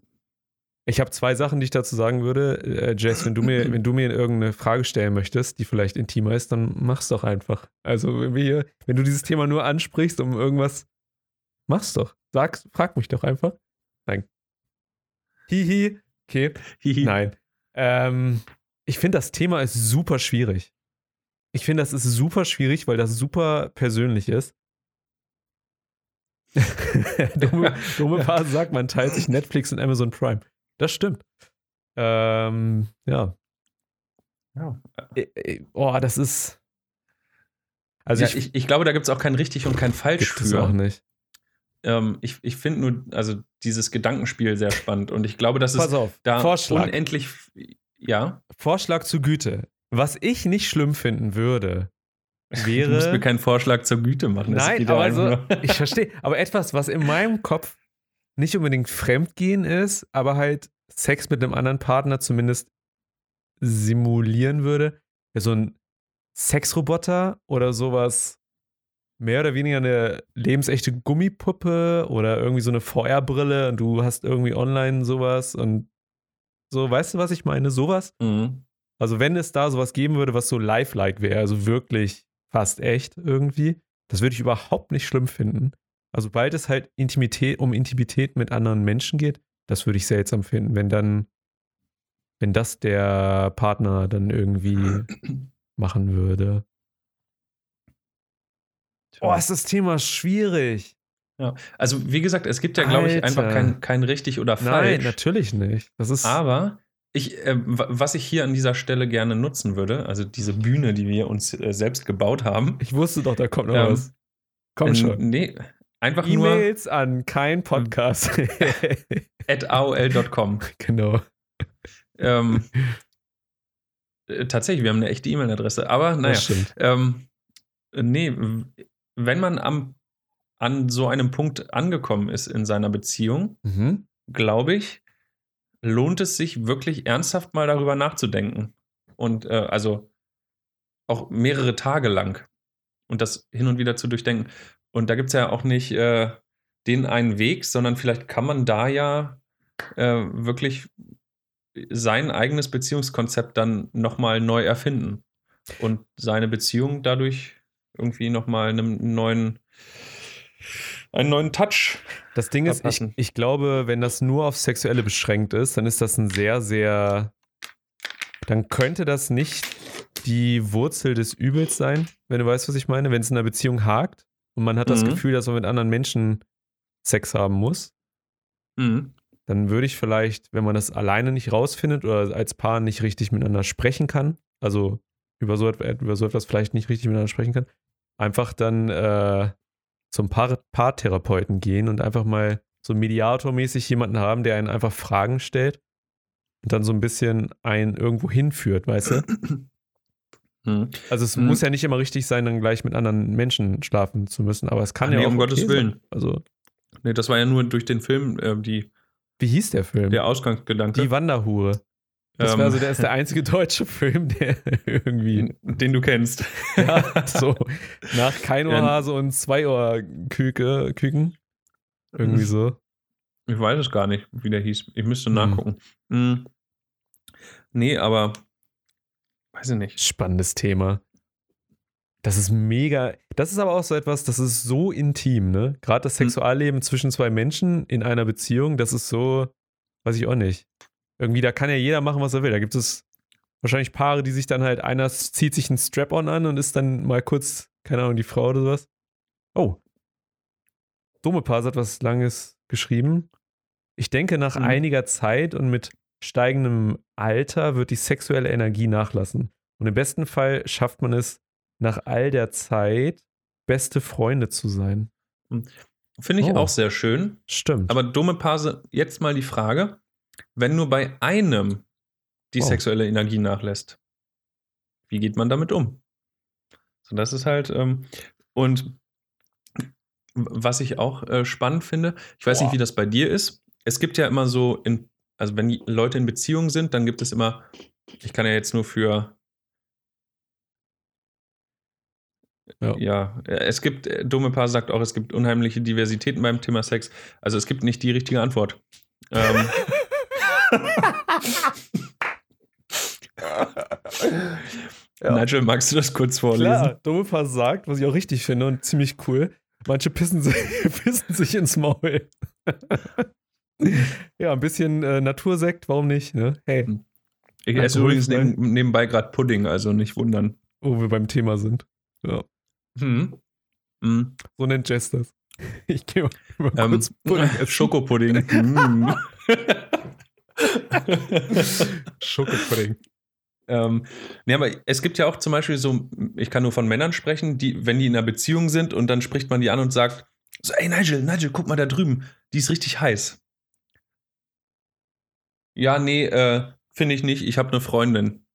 ich habe zwei Sachen, die ich dazu sagen würde. Äh, Jess, wenn du mir, (clears throat) wenn du mir irgendeine Frage stellen möchtest, die vielleicht intimer ist, dann mach's doch einfach. Also wenn wir hier, wenn du dieses Thema nur ansprichst, um irgendwas, mach's doch. Sag, frag mich doch einfach. Nein. Hihi. Okay. hihi. Nein. Ähm, ich finde, das Thema ist super schwierig. Ich finde, das ist super schwierig, weil das super persönlich ist. (laughs) dumme, dumme Phase sagt, man teilt sich Netflix und Amazon Prime. Das stimmt. Ähm, ja. Ja. Oh, das ist. Also ja, ich, ich, ich glaube, da gibt es auch kein richtig und kein falsch gibt es für. auch nicht. Ähm, ich ich finde nur, also dieses Gedankenspiel sehr spannend und ich glaube, dass Pass es auf. da Vorschlag. unendlich, ja, Vorschlag zu Güte. Was ich nicht schlimm finden würde, (laughs) du wäre. musst mir keinen Vorschlag zur Güte machen. Nein, aber also, ich verstehe. Aber etwas, was in meinem Kopf nicht unbedingt Fremdgehen ist, aber halt Sex mit einem anderen Partner zumindest simulieren würde, wäre so ein Sexroboter oder sowas mehr oder weniger eine lebensechte Gummipuppe oder irgendwie so eine VR-Brille und du hast irgendwie online sowas und so, weißt du, was ich meine? Sowas? Mhm. Also wenn es da sowas geben würde, was so lifelike wäre, also wirklich fast echt irgendwie, das würde ich überhaupt nicht schlimm finden. Also sobald es halt Intimität, um Intimität mit anderen Menschen geht, das würde ich seltsam finden, wenn dann, wenn das der Partner dann irgendwie (clears throat) machen würde. Oh, ist das Thema schwierig. ja. Also, wie gesagt, es gibt ja, glaube ich, einfach kein, kein richtig oder Nein, falsch. natürlich nicht. Das ist Aber ich, äh, wa- was ich hier an dieser Stelle gerne nutzen würde, also diese Bühne, die wir uns äh, selbst gebaut haben. ich wusste doch, da kommt noch Ähm, was. Komm schon. Nee, einfach nur E-Mails an kein Podcast. (laughs) at aol.com. (laughs) genau. ähm, (laughs) äh, tatsächlich, wir haben eine echte E-Mail-Adresse. Aber naja, Das stimmt. ähm, nee, wenn man am, an so einem Punkt angekommen ist in seiner Beziehung, Mhm. glaube ich, lohnt es sich wirklich ernsthaft mal darüber nachzudenken. Und äh, also auch mehrere Tage lang. Und das hin und wieder zu durchdenken. Und da gibt es ja auch nicht äh, den einen Weg, sondern vielleicht kann man da ja äh, wirklich sein eigenes Beziehungskonzept dann nochmal neu erfinden und seine Beziehung dadurch irgendwie nochmal einem neuen, einen neuen Touch. Das Ding ist, ich, ich glaube, wenn das nur auf Sexuelle beschränkt ist, dann ist das ein sehr, sehr. Dann könnte das nicht die Wurzel des Übels sein, wenn du weißt, was ich meine. Wenn es in einer Beziehung hakt und man hat das Mhm. Gefühl, dass man mit anderen Menschen Sex haben muss, Mhm. dann würde ich vielleicht, wenn man das alleine nicht rausfindet oder als Paar nicht richtig miteinander sprechen kann, also über so, etwa- über so etwas vielleicht nicht richtig miteinander sprechen kann, einfach dann äh, zum Paar Paartherapeuten gehen und einfach mal so mediatormäßig jemanden haben, der einen einfach Fragen stellt und dann so ein bisschen einen irgendwo hinführt, weißt du? (clears throat) Mhm. Also es Mhm. muss ja nicht immer richtig sein, dann gleich mit anderen Menschen schlafen zu müssen, aber es kann Ach ja nee, auch um okay Gottes sein. Willen. Also, Nee, das war ja nur durch den Film äh, die, wie hieß der Film? der Ausgangsgedanke. Die Wanderhure. Das Ähm, war so, der ist der einzige deutsche Film, der (laughs) irgendwie, den, du kennst. (laughs) ja, so nach Keinohrhase und Zweiohrküke, Küken. Irgendwie so. Ich weiß es gar nicht, wie der hieß. Ich müsste Hm. nachgucken. Mhm. Nee, aber weiß ich nicht. Spannendes Thema. Das ist mega. Das ist aber auch so etwas, das ist so intim, ne? Gerade das Hm. Sexualleben zwischen zwei Menschen in einer Beziehung, das ist so, weiß ich auch nicht. Irgendwie, da kann ja jeder machen, was er will. Da gibt es wahrscheinlich Paare, die sich dann halt, einer zieht sich ein Strap-on an und ist dann mal kurz, keine Ahnung, die Frau oder sowas. Oh. Dumme Paar hat was Langes geschrieben. Ich denke, nach Mhm. einiger Zeit und mit steigendem Alter wird die sexuelle Energie nachlassen. Und im besten Fall schafft man es, nach all der Zeit beste Freunde zu sein. Finde ich Oh. auch sehr schön. Stimmt. Aber dumme Pause, jetzt mal die Frage, wenn nur bei einem die Oh. sexuelle Energie nachlässt, wie geht man damit um? So, das ist halt, ähm, und was ich auch äh, spannend finde, ich weiß Boah. nicht, wie das bei dir ist. Es gibt ja immer so, in, also wenn Leute in Beziehung sind, dann gibt es immer, ich kann ja jetzt nur für Ja. Ja, es gibt, äh, dumme Paar sagt auch, es gibt unheimliche Diversitäten beim Thema Sex. Also es gibt nicht die richtige Antwort. (laughs) Ähm, Ja. Nigel, magst du das kurz vorlesen? Klar, dumme Paar sagt, was ich auch richtig finde und ziemlich cool. Manche pissen sich, (laughs) pissen sich ins Maul. (laughs) ja, ein bisschen äh, Natursekt, warum nicht? Ne? Hey, Ich esse Alkohol übrigens neben, nebenbei gerade Pudding, also nicht wundern. wo wir beim Thema sind. Ja, Hm. Hm. so nennt Jess das. (laughs) Ich gehe mal, mal Ähm, kurz Pudding. Schokopudding. (laughs) Schokopudding. Ähm, nee, aber es gibt ja auch zum Beispiel so, ich kann nur von Männern sprechen, die, wenn die in einer Beziehung sind und dann spricht man die an und sagt, so, ey Nigel, Nigel, guck mal da drüben, die ist richtig heiß. Ja, nee, äh, finde ich nicht, ich habe eine Freundin.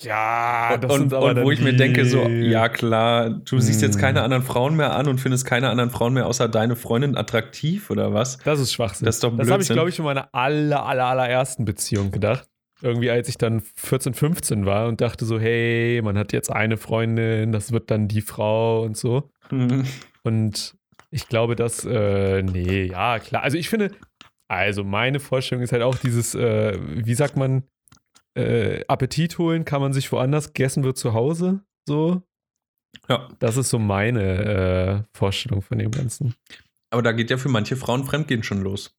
Ja, und das und, und wo ich mir denke, so, ja klar, du siehst jetzt Hm. keine anderen Frauen mehr an und findest keine anderen Frauen mehr außer deine Freundin attraktiv oder was? Das ist Schwachsinn. Das ist doch Das habe ich, glaube ich, in meiner aller, aller, allerersten Beziehung gedacht. Irgendwie, als ich dann 14, 15 war und dachte so, hey, man hat jetzt eine Freundin, das wird dann die Frau und so. Hm. (laughs) Und ich glaube, dass, äh, nee, ja, klar. Also ich finde, also meine Vorstellung ist halt auch dieses, äh, wie sagt man, äh, Appetit holen kann man sich woanders, gegessen wird zu Hause, so. Ja, Das ist so meine äh, Vorstellung von dem Ganzen. aber da geht ja für manche Frauen Fremdgehen schon los.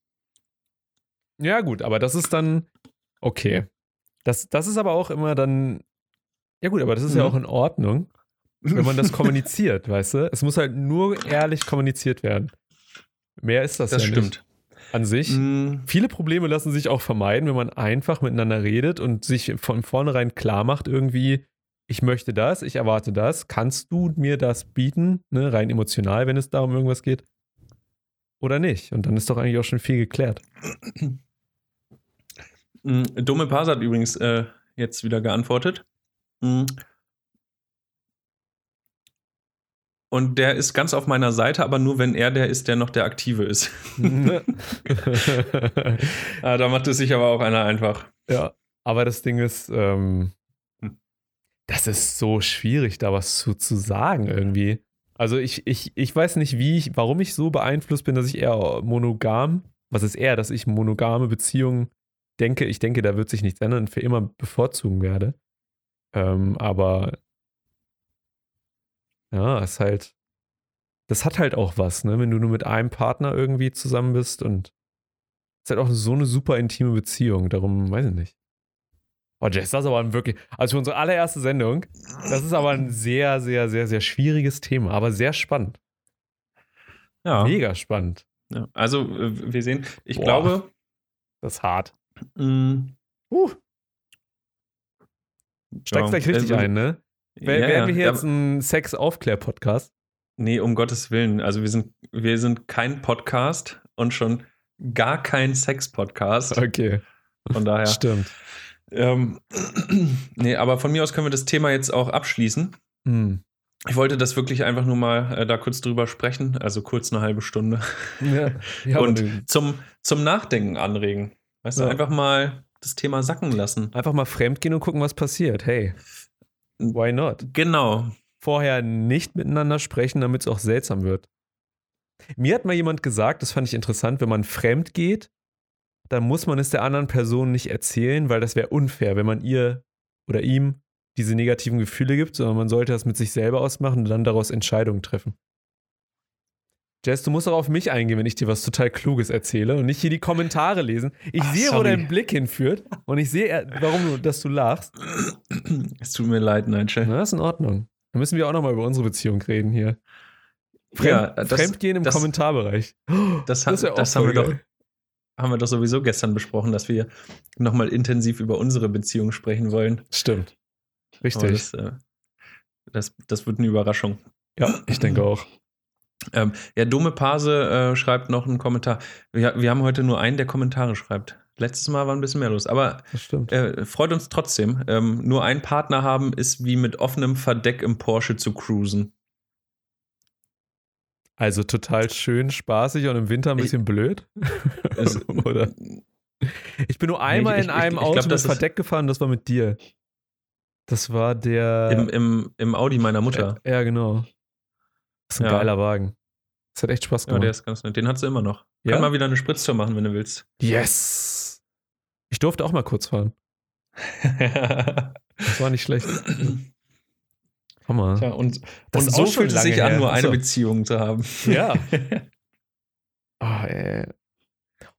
Ja, gut, aber das ist dann okay. Das, das ist aber auch immer dann. Ja, gut, aber das ist ja Mhm. auch in Ordnung, wenn man das (laughs) kommuniziert, weißt du? Es muss halt nur ehrlich kommuniziert werden. Mehr ist das, Das ja stimmt. nicht an sich. Mm, Viele Probleme lassen sich auch vermeiden, wenn man einfach miteinander redet und sich von vornherein klar macht, irgendwie, ich möchte das, ich erwarte das, kannst du mir das bieten, ne, rein emotional, wenn es da um irgendwas geht? Oder nicht? Und dann ist doch eigentlich auch schon viel geklärt. Mm, Dumme Pars hat übrigens äh, jetzt wieder geantwortet. Mm. Und der ist ganz auf meiner Seite, aber nur wenn er der ist, der noch der Aktive ist. (laughs) ah, da macht es sich aber auch einer einfach. Ja, aber das Ding ist, ähm, Hm. das ist so schwierig, da was zu, zu sagen irgendwie. Also ich, ich, ich weiß nicht, wie ich, warum ich so beeinflusst bin, dass ich eher monogam, was ist eher, dass ich monogame Beziehungen denke, ich denke, da wird sich nichts ändern und für immer bevorzugen werde. Ähm, aber ja, ist halt, das hat halt auch was, ne? Wenn du nur mit einem Partner irgendwie zusammen bist und es ist halt auch so eine super intime Beziehung. Darum weiß ich nicht. Oh, Jess, das ist aber ein wirklich, also für unsere allererste Sendung, das ist aber ein sehr, sehr, sehr, sehr schwieriges Thema, aber sehr spannend. Ja. Mega spannend. ja. Also, äh, wir sehen, ich Boah. glaube, Das ist hart. mh, Uh, steigst ja, gleich richtig also, ein, ne? Wer, ja, werden wir hier ja, jetzt ein Sex-Aufklär-Podcast? Nee, um Gottes Willen. Also, wir sind, wir sind kein Podcast und schon gar kein Sex-Podcast. Okay, Von daher. stimmt. Ähm, nee, aber von mir aus können wir das Thema jetzt auch abschließen. Hm. Ich wollte das wirklich einfach nur mal äh, da kurz drüber sprechen, also kurz eine halbe Stunde. Ja, ja (laughs) und zum, zum Nachdenken anregen. Weißt du, Ja. einfach mal das Thema sacken lassen. einfach mal fremdgehen und gucken, was passiert. Hey, why not? Genau. Vorher nicht miteinander sprechen, damit es auch seltsam wird. Mir hat mal jemand gesagt, das fand ich interessant, wenn man fremd geht, dann muss man es der anderen Person nicht erzählen, weil das wäre unfair, wenn man ihr oder ihm diese negativen Gefühle gibt, sondern man sollte das mit sich selber ausmachen und dann daraus Entscheidungen treffen. Jess, du musst auch auf mich eingehen, wenn ich dir was total Kluges erzähle und nicht hier die Kommentare lesen. Ich Ach, sehe, wo sorry. dein Blick hinführt und ich sehe, äh, warum du, dass du lachst. Es tut mir leid, Nigel. Na, ist in Ordnung. Dann müssen wir auch nochmal über unsere Beziehung reden hier. Fremd, Ja, das- Fremdgehen im das- Kommentarbereich. Das, hat, ist ja das haben, wir doch, haben wir doch sowieso gestern besprochen, dass wir nochmal intensiv über unsere Beziehung sprechen wollen. Stimmt. Richtig. Das, äh, das, das wird eine Überraschung. ja, ich denke auch. Ähm, ja, Dumme Pase äh, schreibt noch einen Kommentar. Wir, wir haben heute nur einen, der Kommentare schreibt. Letztes Mal war ein bisschen mehr los, aber äh, freut uns trotzdem. Ähm, nur einen Partner haben ist wie mit offenem Verdeck im Porsche zu cruisen. Also total schön, spaßig und im Winter ein Ich- bisschen blöd. (laughs) Es- (laughs) Oder? Ich bin nur einmal ich- in ich- einem ich Auto glaub, mit Verdeck gefahren, das war mit dir. Das war der. Im, im, Im Audi meiner Mutter. Ja, genau. Das ist ein Ja. geiler Wagen. Das hat echt Spaß Ja, gemacht. der ist ganz nett. Den hast du immer noch. Ja? Kann mal wieder eine Spritztour machen, wenn du willst. yes! Ich durfte auch mal kurz fahren. (laughs) Das war nicht schlecht. Hammer. Tja, und, Das und so fühlt es sich lange an, her. nur eine Achso. Beziehung zu haben. Ja. (laughs) Ah, ey.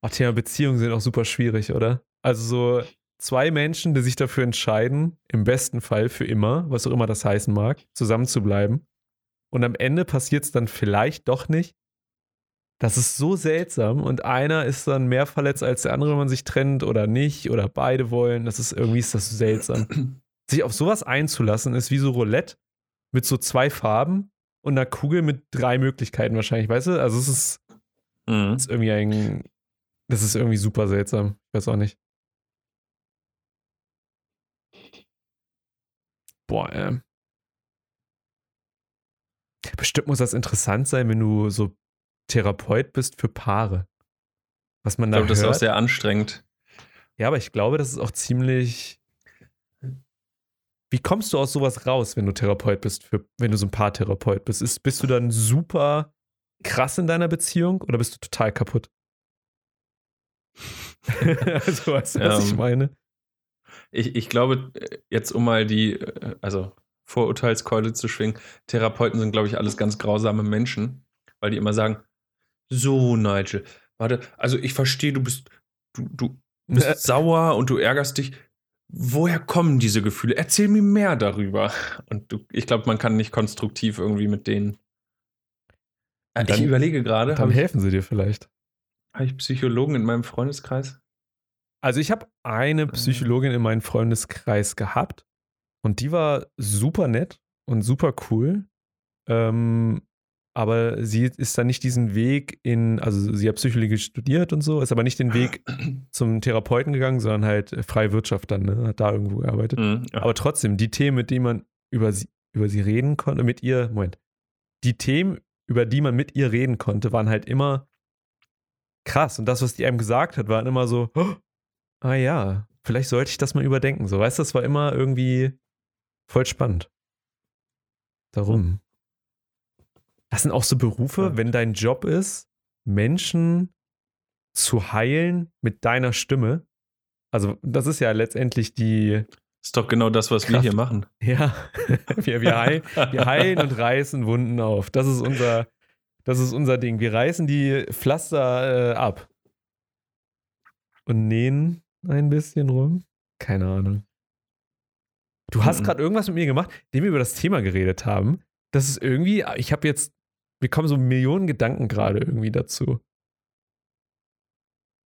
Oh, Thema Beziehungen sind auch super schwierig, oder? Also so zwei Menschen, die sich dafür entscheiden, im besten Fall für immer, was auch immer das heißen mag, zusammen zu bleiben. Und am Ende passiert es dann vielleicht doch nicht. Das ist so seltsam und einer ist dann mehr verletzt als der andere, wenn man sich trennt oder nicht oder beide wollen. Das ist irgendwie ist das seltsam. Sich auf sowas einzulassen ist wie so Roulette mit so zwei Farben und einer Kugel mit drei Möglichkeiten wahrscheinlich, weißt du? Also es ist Mhm. ist irgendwie ein. Das ist irgendwie super seltsam. Ich weiß auch nicht. Boah, ähm. Bestimmt muss das interessant sein, wenn du so Therapeut bist für Paare. Was man Ich da glaube, das ist auch sehr anstrengend. ja, aber ich glaube, das ist auch ziemlich. Wie kommst du aus sowas raus, wenn du Therapeut bist, für, wenn du so ein Paartherapeut bist? Ist, bist du dann super krass in deiner Beziehung oder bist du total kaputt? (laughs) also, weißt du, was ich Ähm, meine? Ich, ich glaube, äh, jetzt um mal die, äh, also Vorurteilskeule zu schwingen, Therapeuten sind, glaube ich, alles ganz grausame Menschen, weil die immer sagen, so, Nigel, warte, also ich verstehe, du bist, du, du bist Äh. sauer und du ärgerst dich. Woher kommen diese Gefühle? Erzähl mir mehr darüber. Und du, ich glaube, man kann nicht konstruktiv irgendwie mit denen. Äh, Dann- ich überlege gerade, Dann habe helfen sie dir vielleicht. hab ich Psychologen in meinem Freundeskreis? Also ich habe eine Psychologin in meinem Freundeskreis gehabt und die war super nett und super cool. Ähm, aber sie ist dann nicht diesen Weg in, also sie hat Psychologie studiert und so, ist aber nicht den Weg (clears throat) zum Therapeuten gegangen, sondern halt freie Wirtschaft dann, ne? hat da irgendwo gearbeitet. Mhm, ja. Aber trotzdem, die Themen, mit denen man über sie, über sie reden konnte, mit ihr, Moment, die Themen, über die man mit ihr reden konnte, waren halt immer krass. Und das, was die einem gesagt hat, waren immer so, "Oh, ah ja, vielleicht sollte ich das mal überdenken. So, weißt du, das war immer irgendwie voll spannend. Darum. Das sind auch so Berufe, Ja. wenn dein Job ist, Menschen zu heilen mit deiner Stimme, Also, das ist ja letztendlich die. Ist doch genau das, was Kraft. wir hier machen. Ja, (laughs) wir, wir, heil, wir heilen und reißen Wunden auf. Das ist unser, das ist unser Ding. Wir reißen die Pflaster äh, ab. Und nähen ein bisschen rum. Keine Ahnung. Du hast mhm. gerade irgendwas mit mir gemacht, indem wir über das Thema geredet haben. Das ist irgendwie, ich habe jetzt, mir kommen so Millionen Gedanken gerade irgendwie dazu.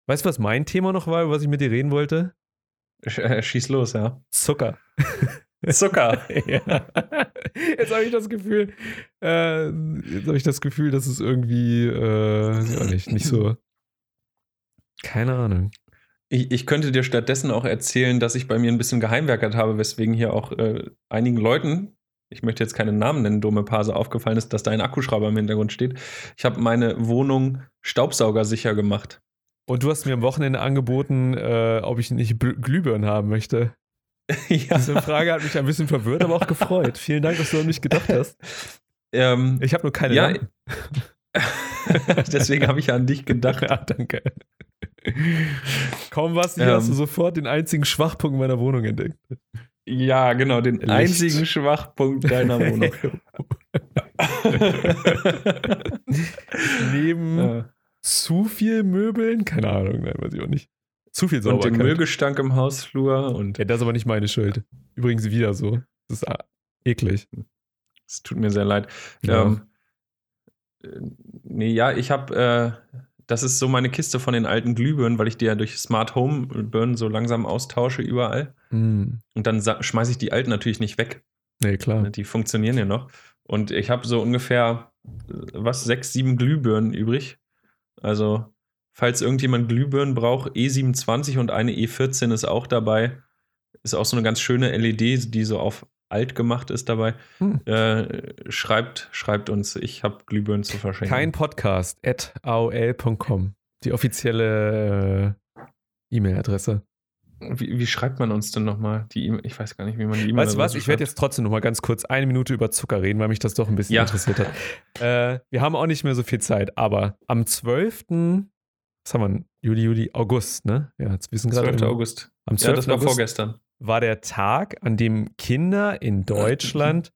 Weißt du, was mein Thema noch war, über was ich mit dir reden wollte? Äh, schieß los, ja. Zucker. (laughs) Zucker. ja. Jetzt habe ich das Gefühl, äh, jetzt habe ich das Gefühl, dass es irgendwie, äh, nicht, nicht so. Keine Ahnung. Ich, ich, könnte dir stattdessen auch erzählen, dass ich bei mir ein bisschen geheimwerkert habe, weswegen hier auch äh, einigen Leuten, ich möchte jetzt keine Namen nennen, dumme Pase, aufgefallen ist, dass da ein Akkuschrauber im Hintergrund steht. Ich habe meine Wohnung staubsaugersicher gemacht. Und du hast mir am Wochenende angeboten, äh, ob ich nicht Glühbirnen haben möchte. ja. (laughs) (laughs) Diese Frage hat mich ein bisschen verwirrt, aber auch gefreut. Vielen Dank, dass du an mich gedacht hast. (laughs) Ähm, ich habe nur keine ja, Deswegen habe ich ja an dich gedacht. Ja, danke. (laughs) Kaum was, hier ähm, hast du sofort den einzigen Schwachpunkt meiner Wohnung entdeckt. Ja, genau, den Licht. einzigen Schwachpunkt deiner (laughs) Wohnung. Neben ja zu viel Möbeln? Keine Ahnung, nein, weiß ich auch nicht. Zu viel Sauberkeit. Und den Müllgestank im Hausflur. Und ja, das ist aber nicht meine Schuld. Übrigens wieder so. Das ist eklig. Es tut mir sehr leid. Ja. Ähm, äh, nee, ja, ich habe, äh, das ist so meine Kiste von den alten Glühbirnen, weil ich die ja durch Smart Home Birnen so langsam austausche überall. Mm. Und dann schmeiße ich die alten natürlich nicht weg. Nee, klar. Die funktionieren ja noch. Und ich habe so ungefähr, äh, was, sechs, sieben Glühbirnen übrig. Also, falls irgendjemand Glühbirnen braucht, E27 und eine E14 ist auch dabei. Ist auch so eine ganz schöne LED, die so auf alt gemacht ist dabei. Hm. Äh, schreibt, schreibt uns, ich habe Glühbirnen zu verschenken. Kein Podcast at aol.com. Die offizielle äh, E-Mail-Adresse. Wie, wie, schreibt man uns denn nochmal die E-Mail? Ich weiß gar nicht, wie man die E-Mail Weißt du was? Ich werde jetzt trotzdem nochmal ganz kurz eine Minute über Zucker reden, weil mich das doch ein bisschen ja. interessiert hat. (laughs) Äh, wir haben auch nicht mehr so viel Zeit, aber am 12. Was haben wir? Juli, Juli, August, ne? Ja, jetzt wissen gerade. 12. August. Am 12. Ja, das war August vorgestern. War der Tag, an dem Kinder in Deutschland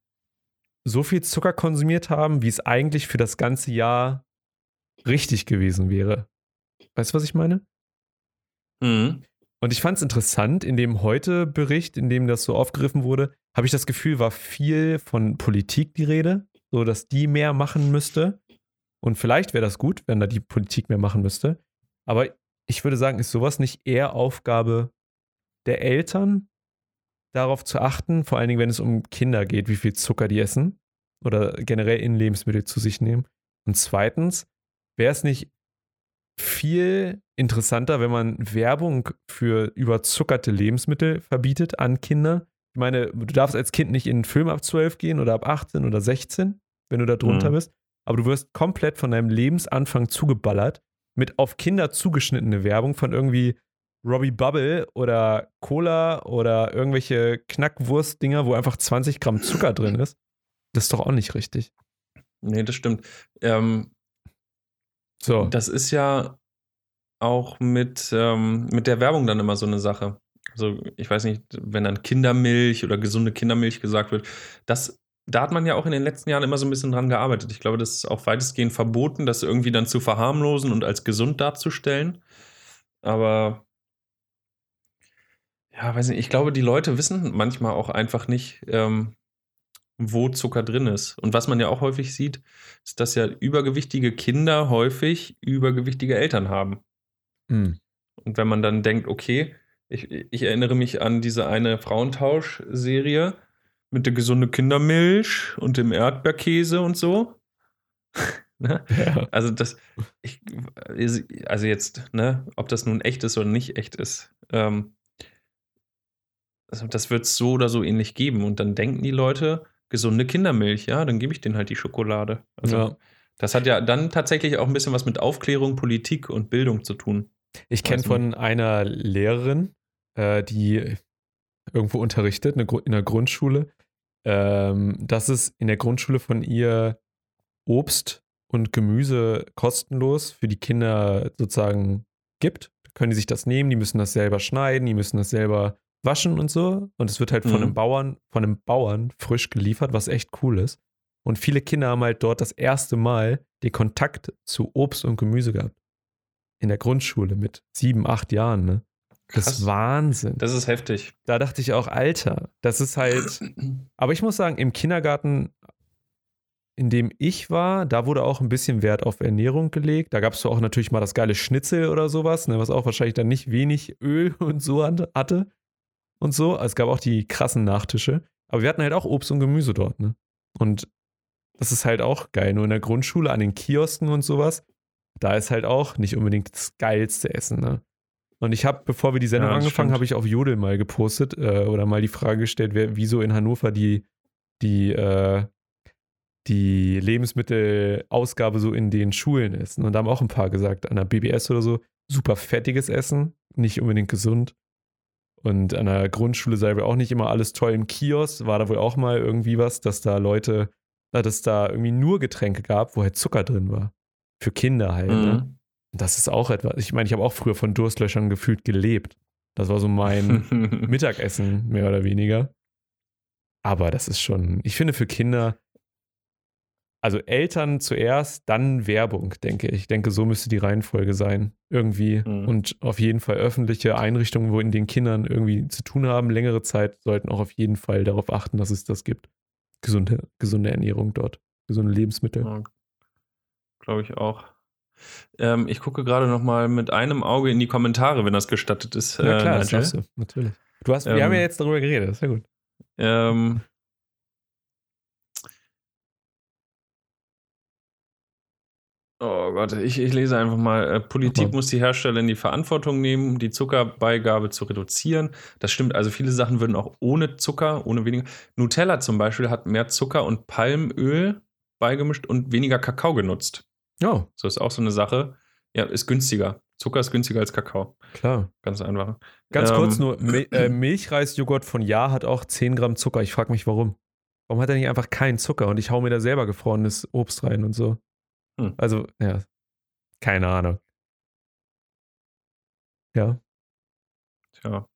so viel Zucker konsumiert haben, wie es eigentlich für das ganze Jahr richtig gewesen wäre. Weißt du, was ich meine? Mhm. Und ich fand es interessant, in dem Heute-Bericht, in dem das so aufgegriffen wurde, habe ich das Gefühl, war viel von Politik die Rede, so dass die mehr machen müsste. Und vielleicht wäre das gut, wenn da die Politik mehr machen müsste. Aber ich würde sagen, ist sowas nicht eher Aufgabe der Eltern, darauf zu achten, vor allen Dingen, wenn es um Kinder geht, wie viel Zucker die essen oder generell in Lebensmittel zu sich nehmen. Und zweitens, wäre es nicht viel interessanter, wenn man Werbung für überzuckerte Lebensmittel verbietet an Kinder. Ich meine, du darfst als Kind nicht in einen Film ab 12 gehen oder ab 18 oder 16, wenn du da drunter mhm. bist. Aber du wirst komplett von deinem Lebensanfang zugeballert mit auf Kinder zugeschnittene Werbung von irgendwie Robbie Bubble oder Cola oder irgendwelche Knackwurst-Dinger, wo einfach 20 Gramm Zucker drin ist. Das ist doch auch nicht richtig. Nee, das stimmt. Ähm, so. Das ist ja auch mit, ähm, mit der Werbung dann immer so eine Sache. Also, ich weiß nicht, wenn dann Kindermilch oder gesunde Kindermilch gesagt wird, das, da hat man ja auch in den letzten Jahren immer so ein bisschen dran gearbeitet. Ich glaube, das ist auch weitestgehend verboten, das irgendwie dann zu verharmlosen und als gesund darzustellen. Aber ja, weiß nicht, ich glaube, die Leute wissen manchmal auch einfach nicht, ähm, wo Zucker drin ist. Und was man ja auch häufig sieht, ist, dass ja übergewichtige Kinder häufig übergewichtige Eltern haben. Mhm. Und wenn man dann denkt, okay, ich, ich erinnere mich an diese eine Frauentausch-Serie mit der gesunden Kindermilch und dem Erdbeerkäse und so. (laughs) ne? ja. Also das, ich, also jetzt, ne, ob das nun echt ist oder nicht echt ist, ähm, also das wird es so oder so ähnlich geben. Und dann denken die Leute, gesunde Kindermilch, ja, dann gebe ich denen halt die Schokolade. Also, ja. Das hat ja dann tatsächlich auch ein bisschen was mit Aufklärung, Politik und Bildung zu tun. Ich kenne von einer Lehrerin, äh, die irgendwo unterrichtet, in der Grundschule, ähm, dass es in der Grundschule von ihr Obst und Gemüse kostenlos für die Kinder sozusagen gibt. können die sich das nehmen, die müssen das selber schneiden, die müssen das selber waschen und so. Und es wird halt von Mhm. einem Bauern, von einem Bauern frisch geliefert, was echt cool ist. Und viele Kinder haben halt dort das erste Mal den Kontakt zu Obst und Gemüse gehabt. In der Grundschule mit sieben, acht Jahren, ne? Das Krass. ist Wahnsinn. Das ist heftig. da dachte ich auch, Alter, das ist halt. (clears throat) Aber ich muss sagen, im Kindergarten, in dem ich war, da wurde auch ein bisschen Wert auf Ernährung gelegt. Da gab es zwar auch natürlich mal das geile Schnitzel oder sowas, ne, was auch wahrscheinlich dann nicht wenig Öl und so hatte- hatte. Und so. Also es gab auch die krassen Nachtische. Aber wir hatten halt auch Obst und Gemüse dort, ne? Und das ist halt auch geil. Nur in der Grundschule, an den Kiosken und sowas, da ist halt auch nicht unbedingt das geilste Essen, ne? Und ich habe, bevor wir die Sendung Ja, angefangen, habe ich auf Jodel mal gepostet äh, oder mal die Frage gestellt, wer, wieso in Hannover die, die, äh, die Lebensmittelausgabe so in den Schulen ist. Und da haben auch ein paar gesagt, an der BBS oder so, super fettiges Essen, nicht unbedingt gesund. Und an der Grundschule sei wohl auch nicht immer alles toll. Im Kiosk war da wohl auch mal irgendwie was, dass da Leute, äh, dass es da irgendwie nur Getränke gab, wo halt Zucker drin war. Für Kinder halt. Ne? Mhm. Das ist auch etwas. Ich meine, ich habe auch früher von Durstlöchern gefühlt gelebt. Das war so mein (laughs) Mittagessen, mehr oder weniger. Aber das ist schon, ich finde für Kinder, also Eltern zuerst, dann Werbung, denke ich. Ich denke, so müsste die Reihenfolge sein. Irgendwie. Mhm. Und auf jeden Fall öffentliche Einrichtungen, wo in den Kindern irgendwie zu tun haben, längere Zeit, sollten auch auf jeden Fall darauf achten, dass es das gibt. Gesunde, gesunde Ernährung dort. Gesunde Lebensmittel. Ja, Glaube ich auch. Ähm, ich gucke gerade noch mal mit einem Auge in die Kommentare, wenn das gestattet ist. Ja, äh, klar, das Nigel. darfst du, natürlich. Du hast, wir Ähm, haben ja jetzt darüber geredet, das ist ja gut. Ähm, oh Gott, ich, ich lese einfach mal. Äh, Politik mal. muss die Hersteller in die Verantwortung nehmen, die Zuckerbeigabe zu reduzieren. Das stimmt, also viele Sachen würden auch ohne Zucker, ohne weniger. Nutella zum Beispiel hat mehr Zucker und Palmöl beigemischt und weniger Kakao genutzt. Ja, So ist auch so eine Sache. Ja, ist günstiger. Zucker ist günstiger als Kakao. klar. Ganz einfach. Ganz Ähm, kurz nur, Mil äh, Milchreisjoghurt von Ja hat auch 10 Gramm Zucker. Ich frage mich, warum. Warum hat er nicht einfach keinen Zucker und ich hau mir da selber gefrorenes Obst rein und so? Hm. Also, ja, keine Ahnung. Ja, Tja,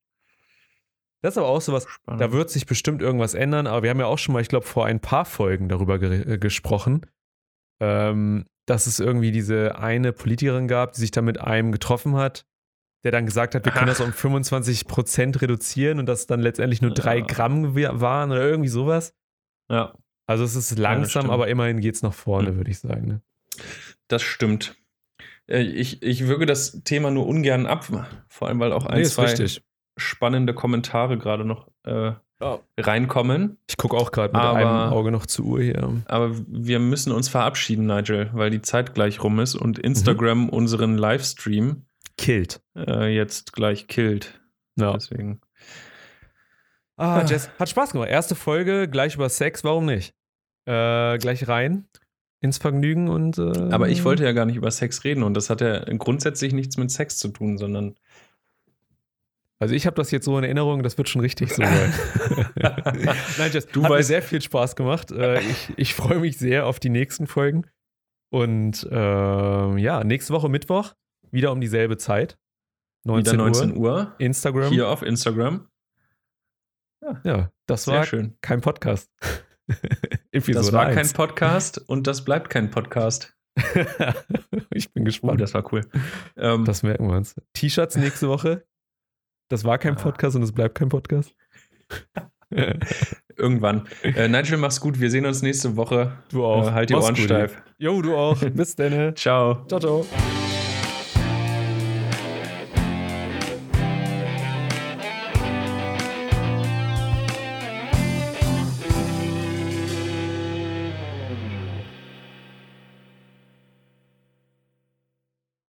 das ist aber auch sowas, spannend. da wird sich bestimmt irgendwas ändern, aber wir haben ja auch schon mal, ich glaube, vor ein paar Folgen darüber ge äh, gesprochen, ähm, dass es irgendwie diese eine Politikerin gab, die sich da mit einem getroffen hat, der dann gesagt hat, wir können das um (laughs) 25% reduzieren und das dann letztendlich nur drei Ja. Gramm wir- waren oder irgendwie sowas. ja. Also es ist langsam, stimmt. aber immerhin geht es nach vorne, Hm. würde ich sagen. Ne? Das stimmt. Äh, Ich, ich würge das Thema nur ungern ab, vor allem weil auch ein, Nee, zwei richtig. spannende Kommentare gerade noch äh, Ja. reinkommen. Ich gucke auch gerade mit Aber- einem Auge noch zur Uhr hier. Aber wir müssen uns verabschieden, Nigel, weil die Zeit gleich rum ist und Instagram Mhm. unseren Livestream Killt. äh, jetzt gleich killt. Ja. Deswegen. Ah, Jess, hat Spaß gemacht. Erste Folge, gleich über Sex, warum nicht? Äh, gleich rein ins Vergnügen und. Äh, Aber ich wollte ja gar nicht über Sex reden und das hat ja grundsätzlich nichts mit Sex zu tun, sondern. Also ich habe das jetzt so in Erinnerung, das wird schon richtig so sein. (laughs) Nein, Jess, Du hat mir weißt- sehr viel Spaß gemacht. Äh, ich ich freue mich sehr auf die nächsten Folgen. Und ähm, ja, nächste Woche Mittwoch, wieder um dieselbe Zeit. 19, Wieder 19 Uhr. Uhr. Instagram. Hier auf Instagram. Ja, das Sehr war schön. kein Podcast. (laughs) Episode Das war kein 1. Podcast und das bleibt kein Podcast. (laughs) ich bin gespannt. das war cool. Ähm, Das merken wir uns. T-Shirts nächste (laughs) Woche. Das war kein Ah. Podcast und es bleibt kein Podcast. irgendwann. Äh, Nigel, mach's gut. Wir sehen uns nächste Woche. Du auch. Äh, halt die Ohren steif. Jo, du auch. Bis dann. Ciao. Ciao, ciao.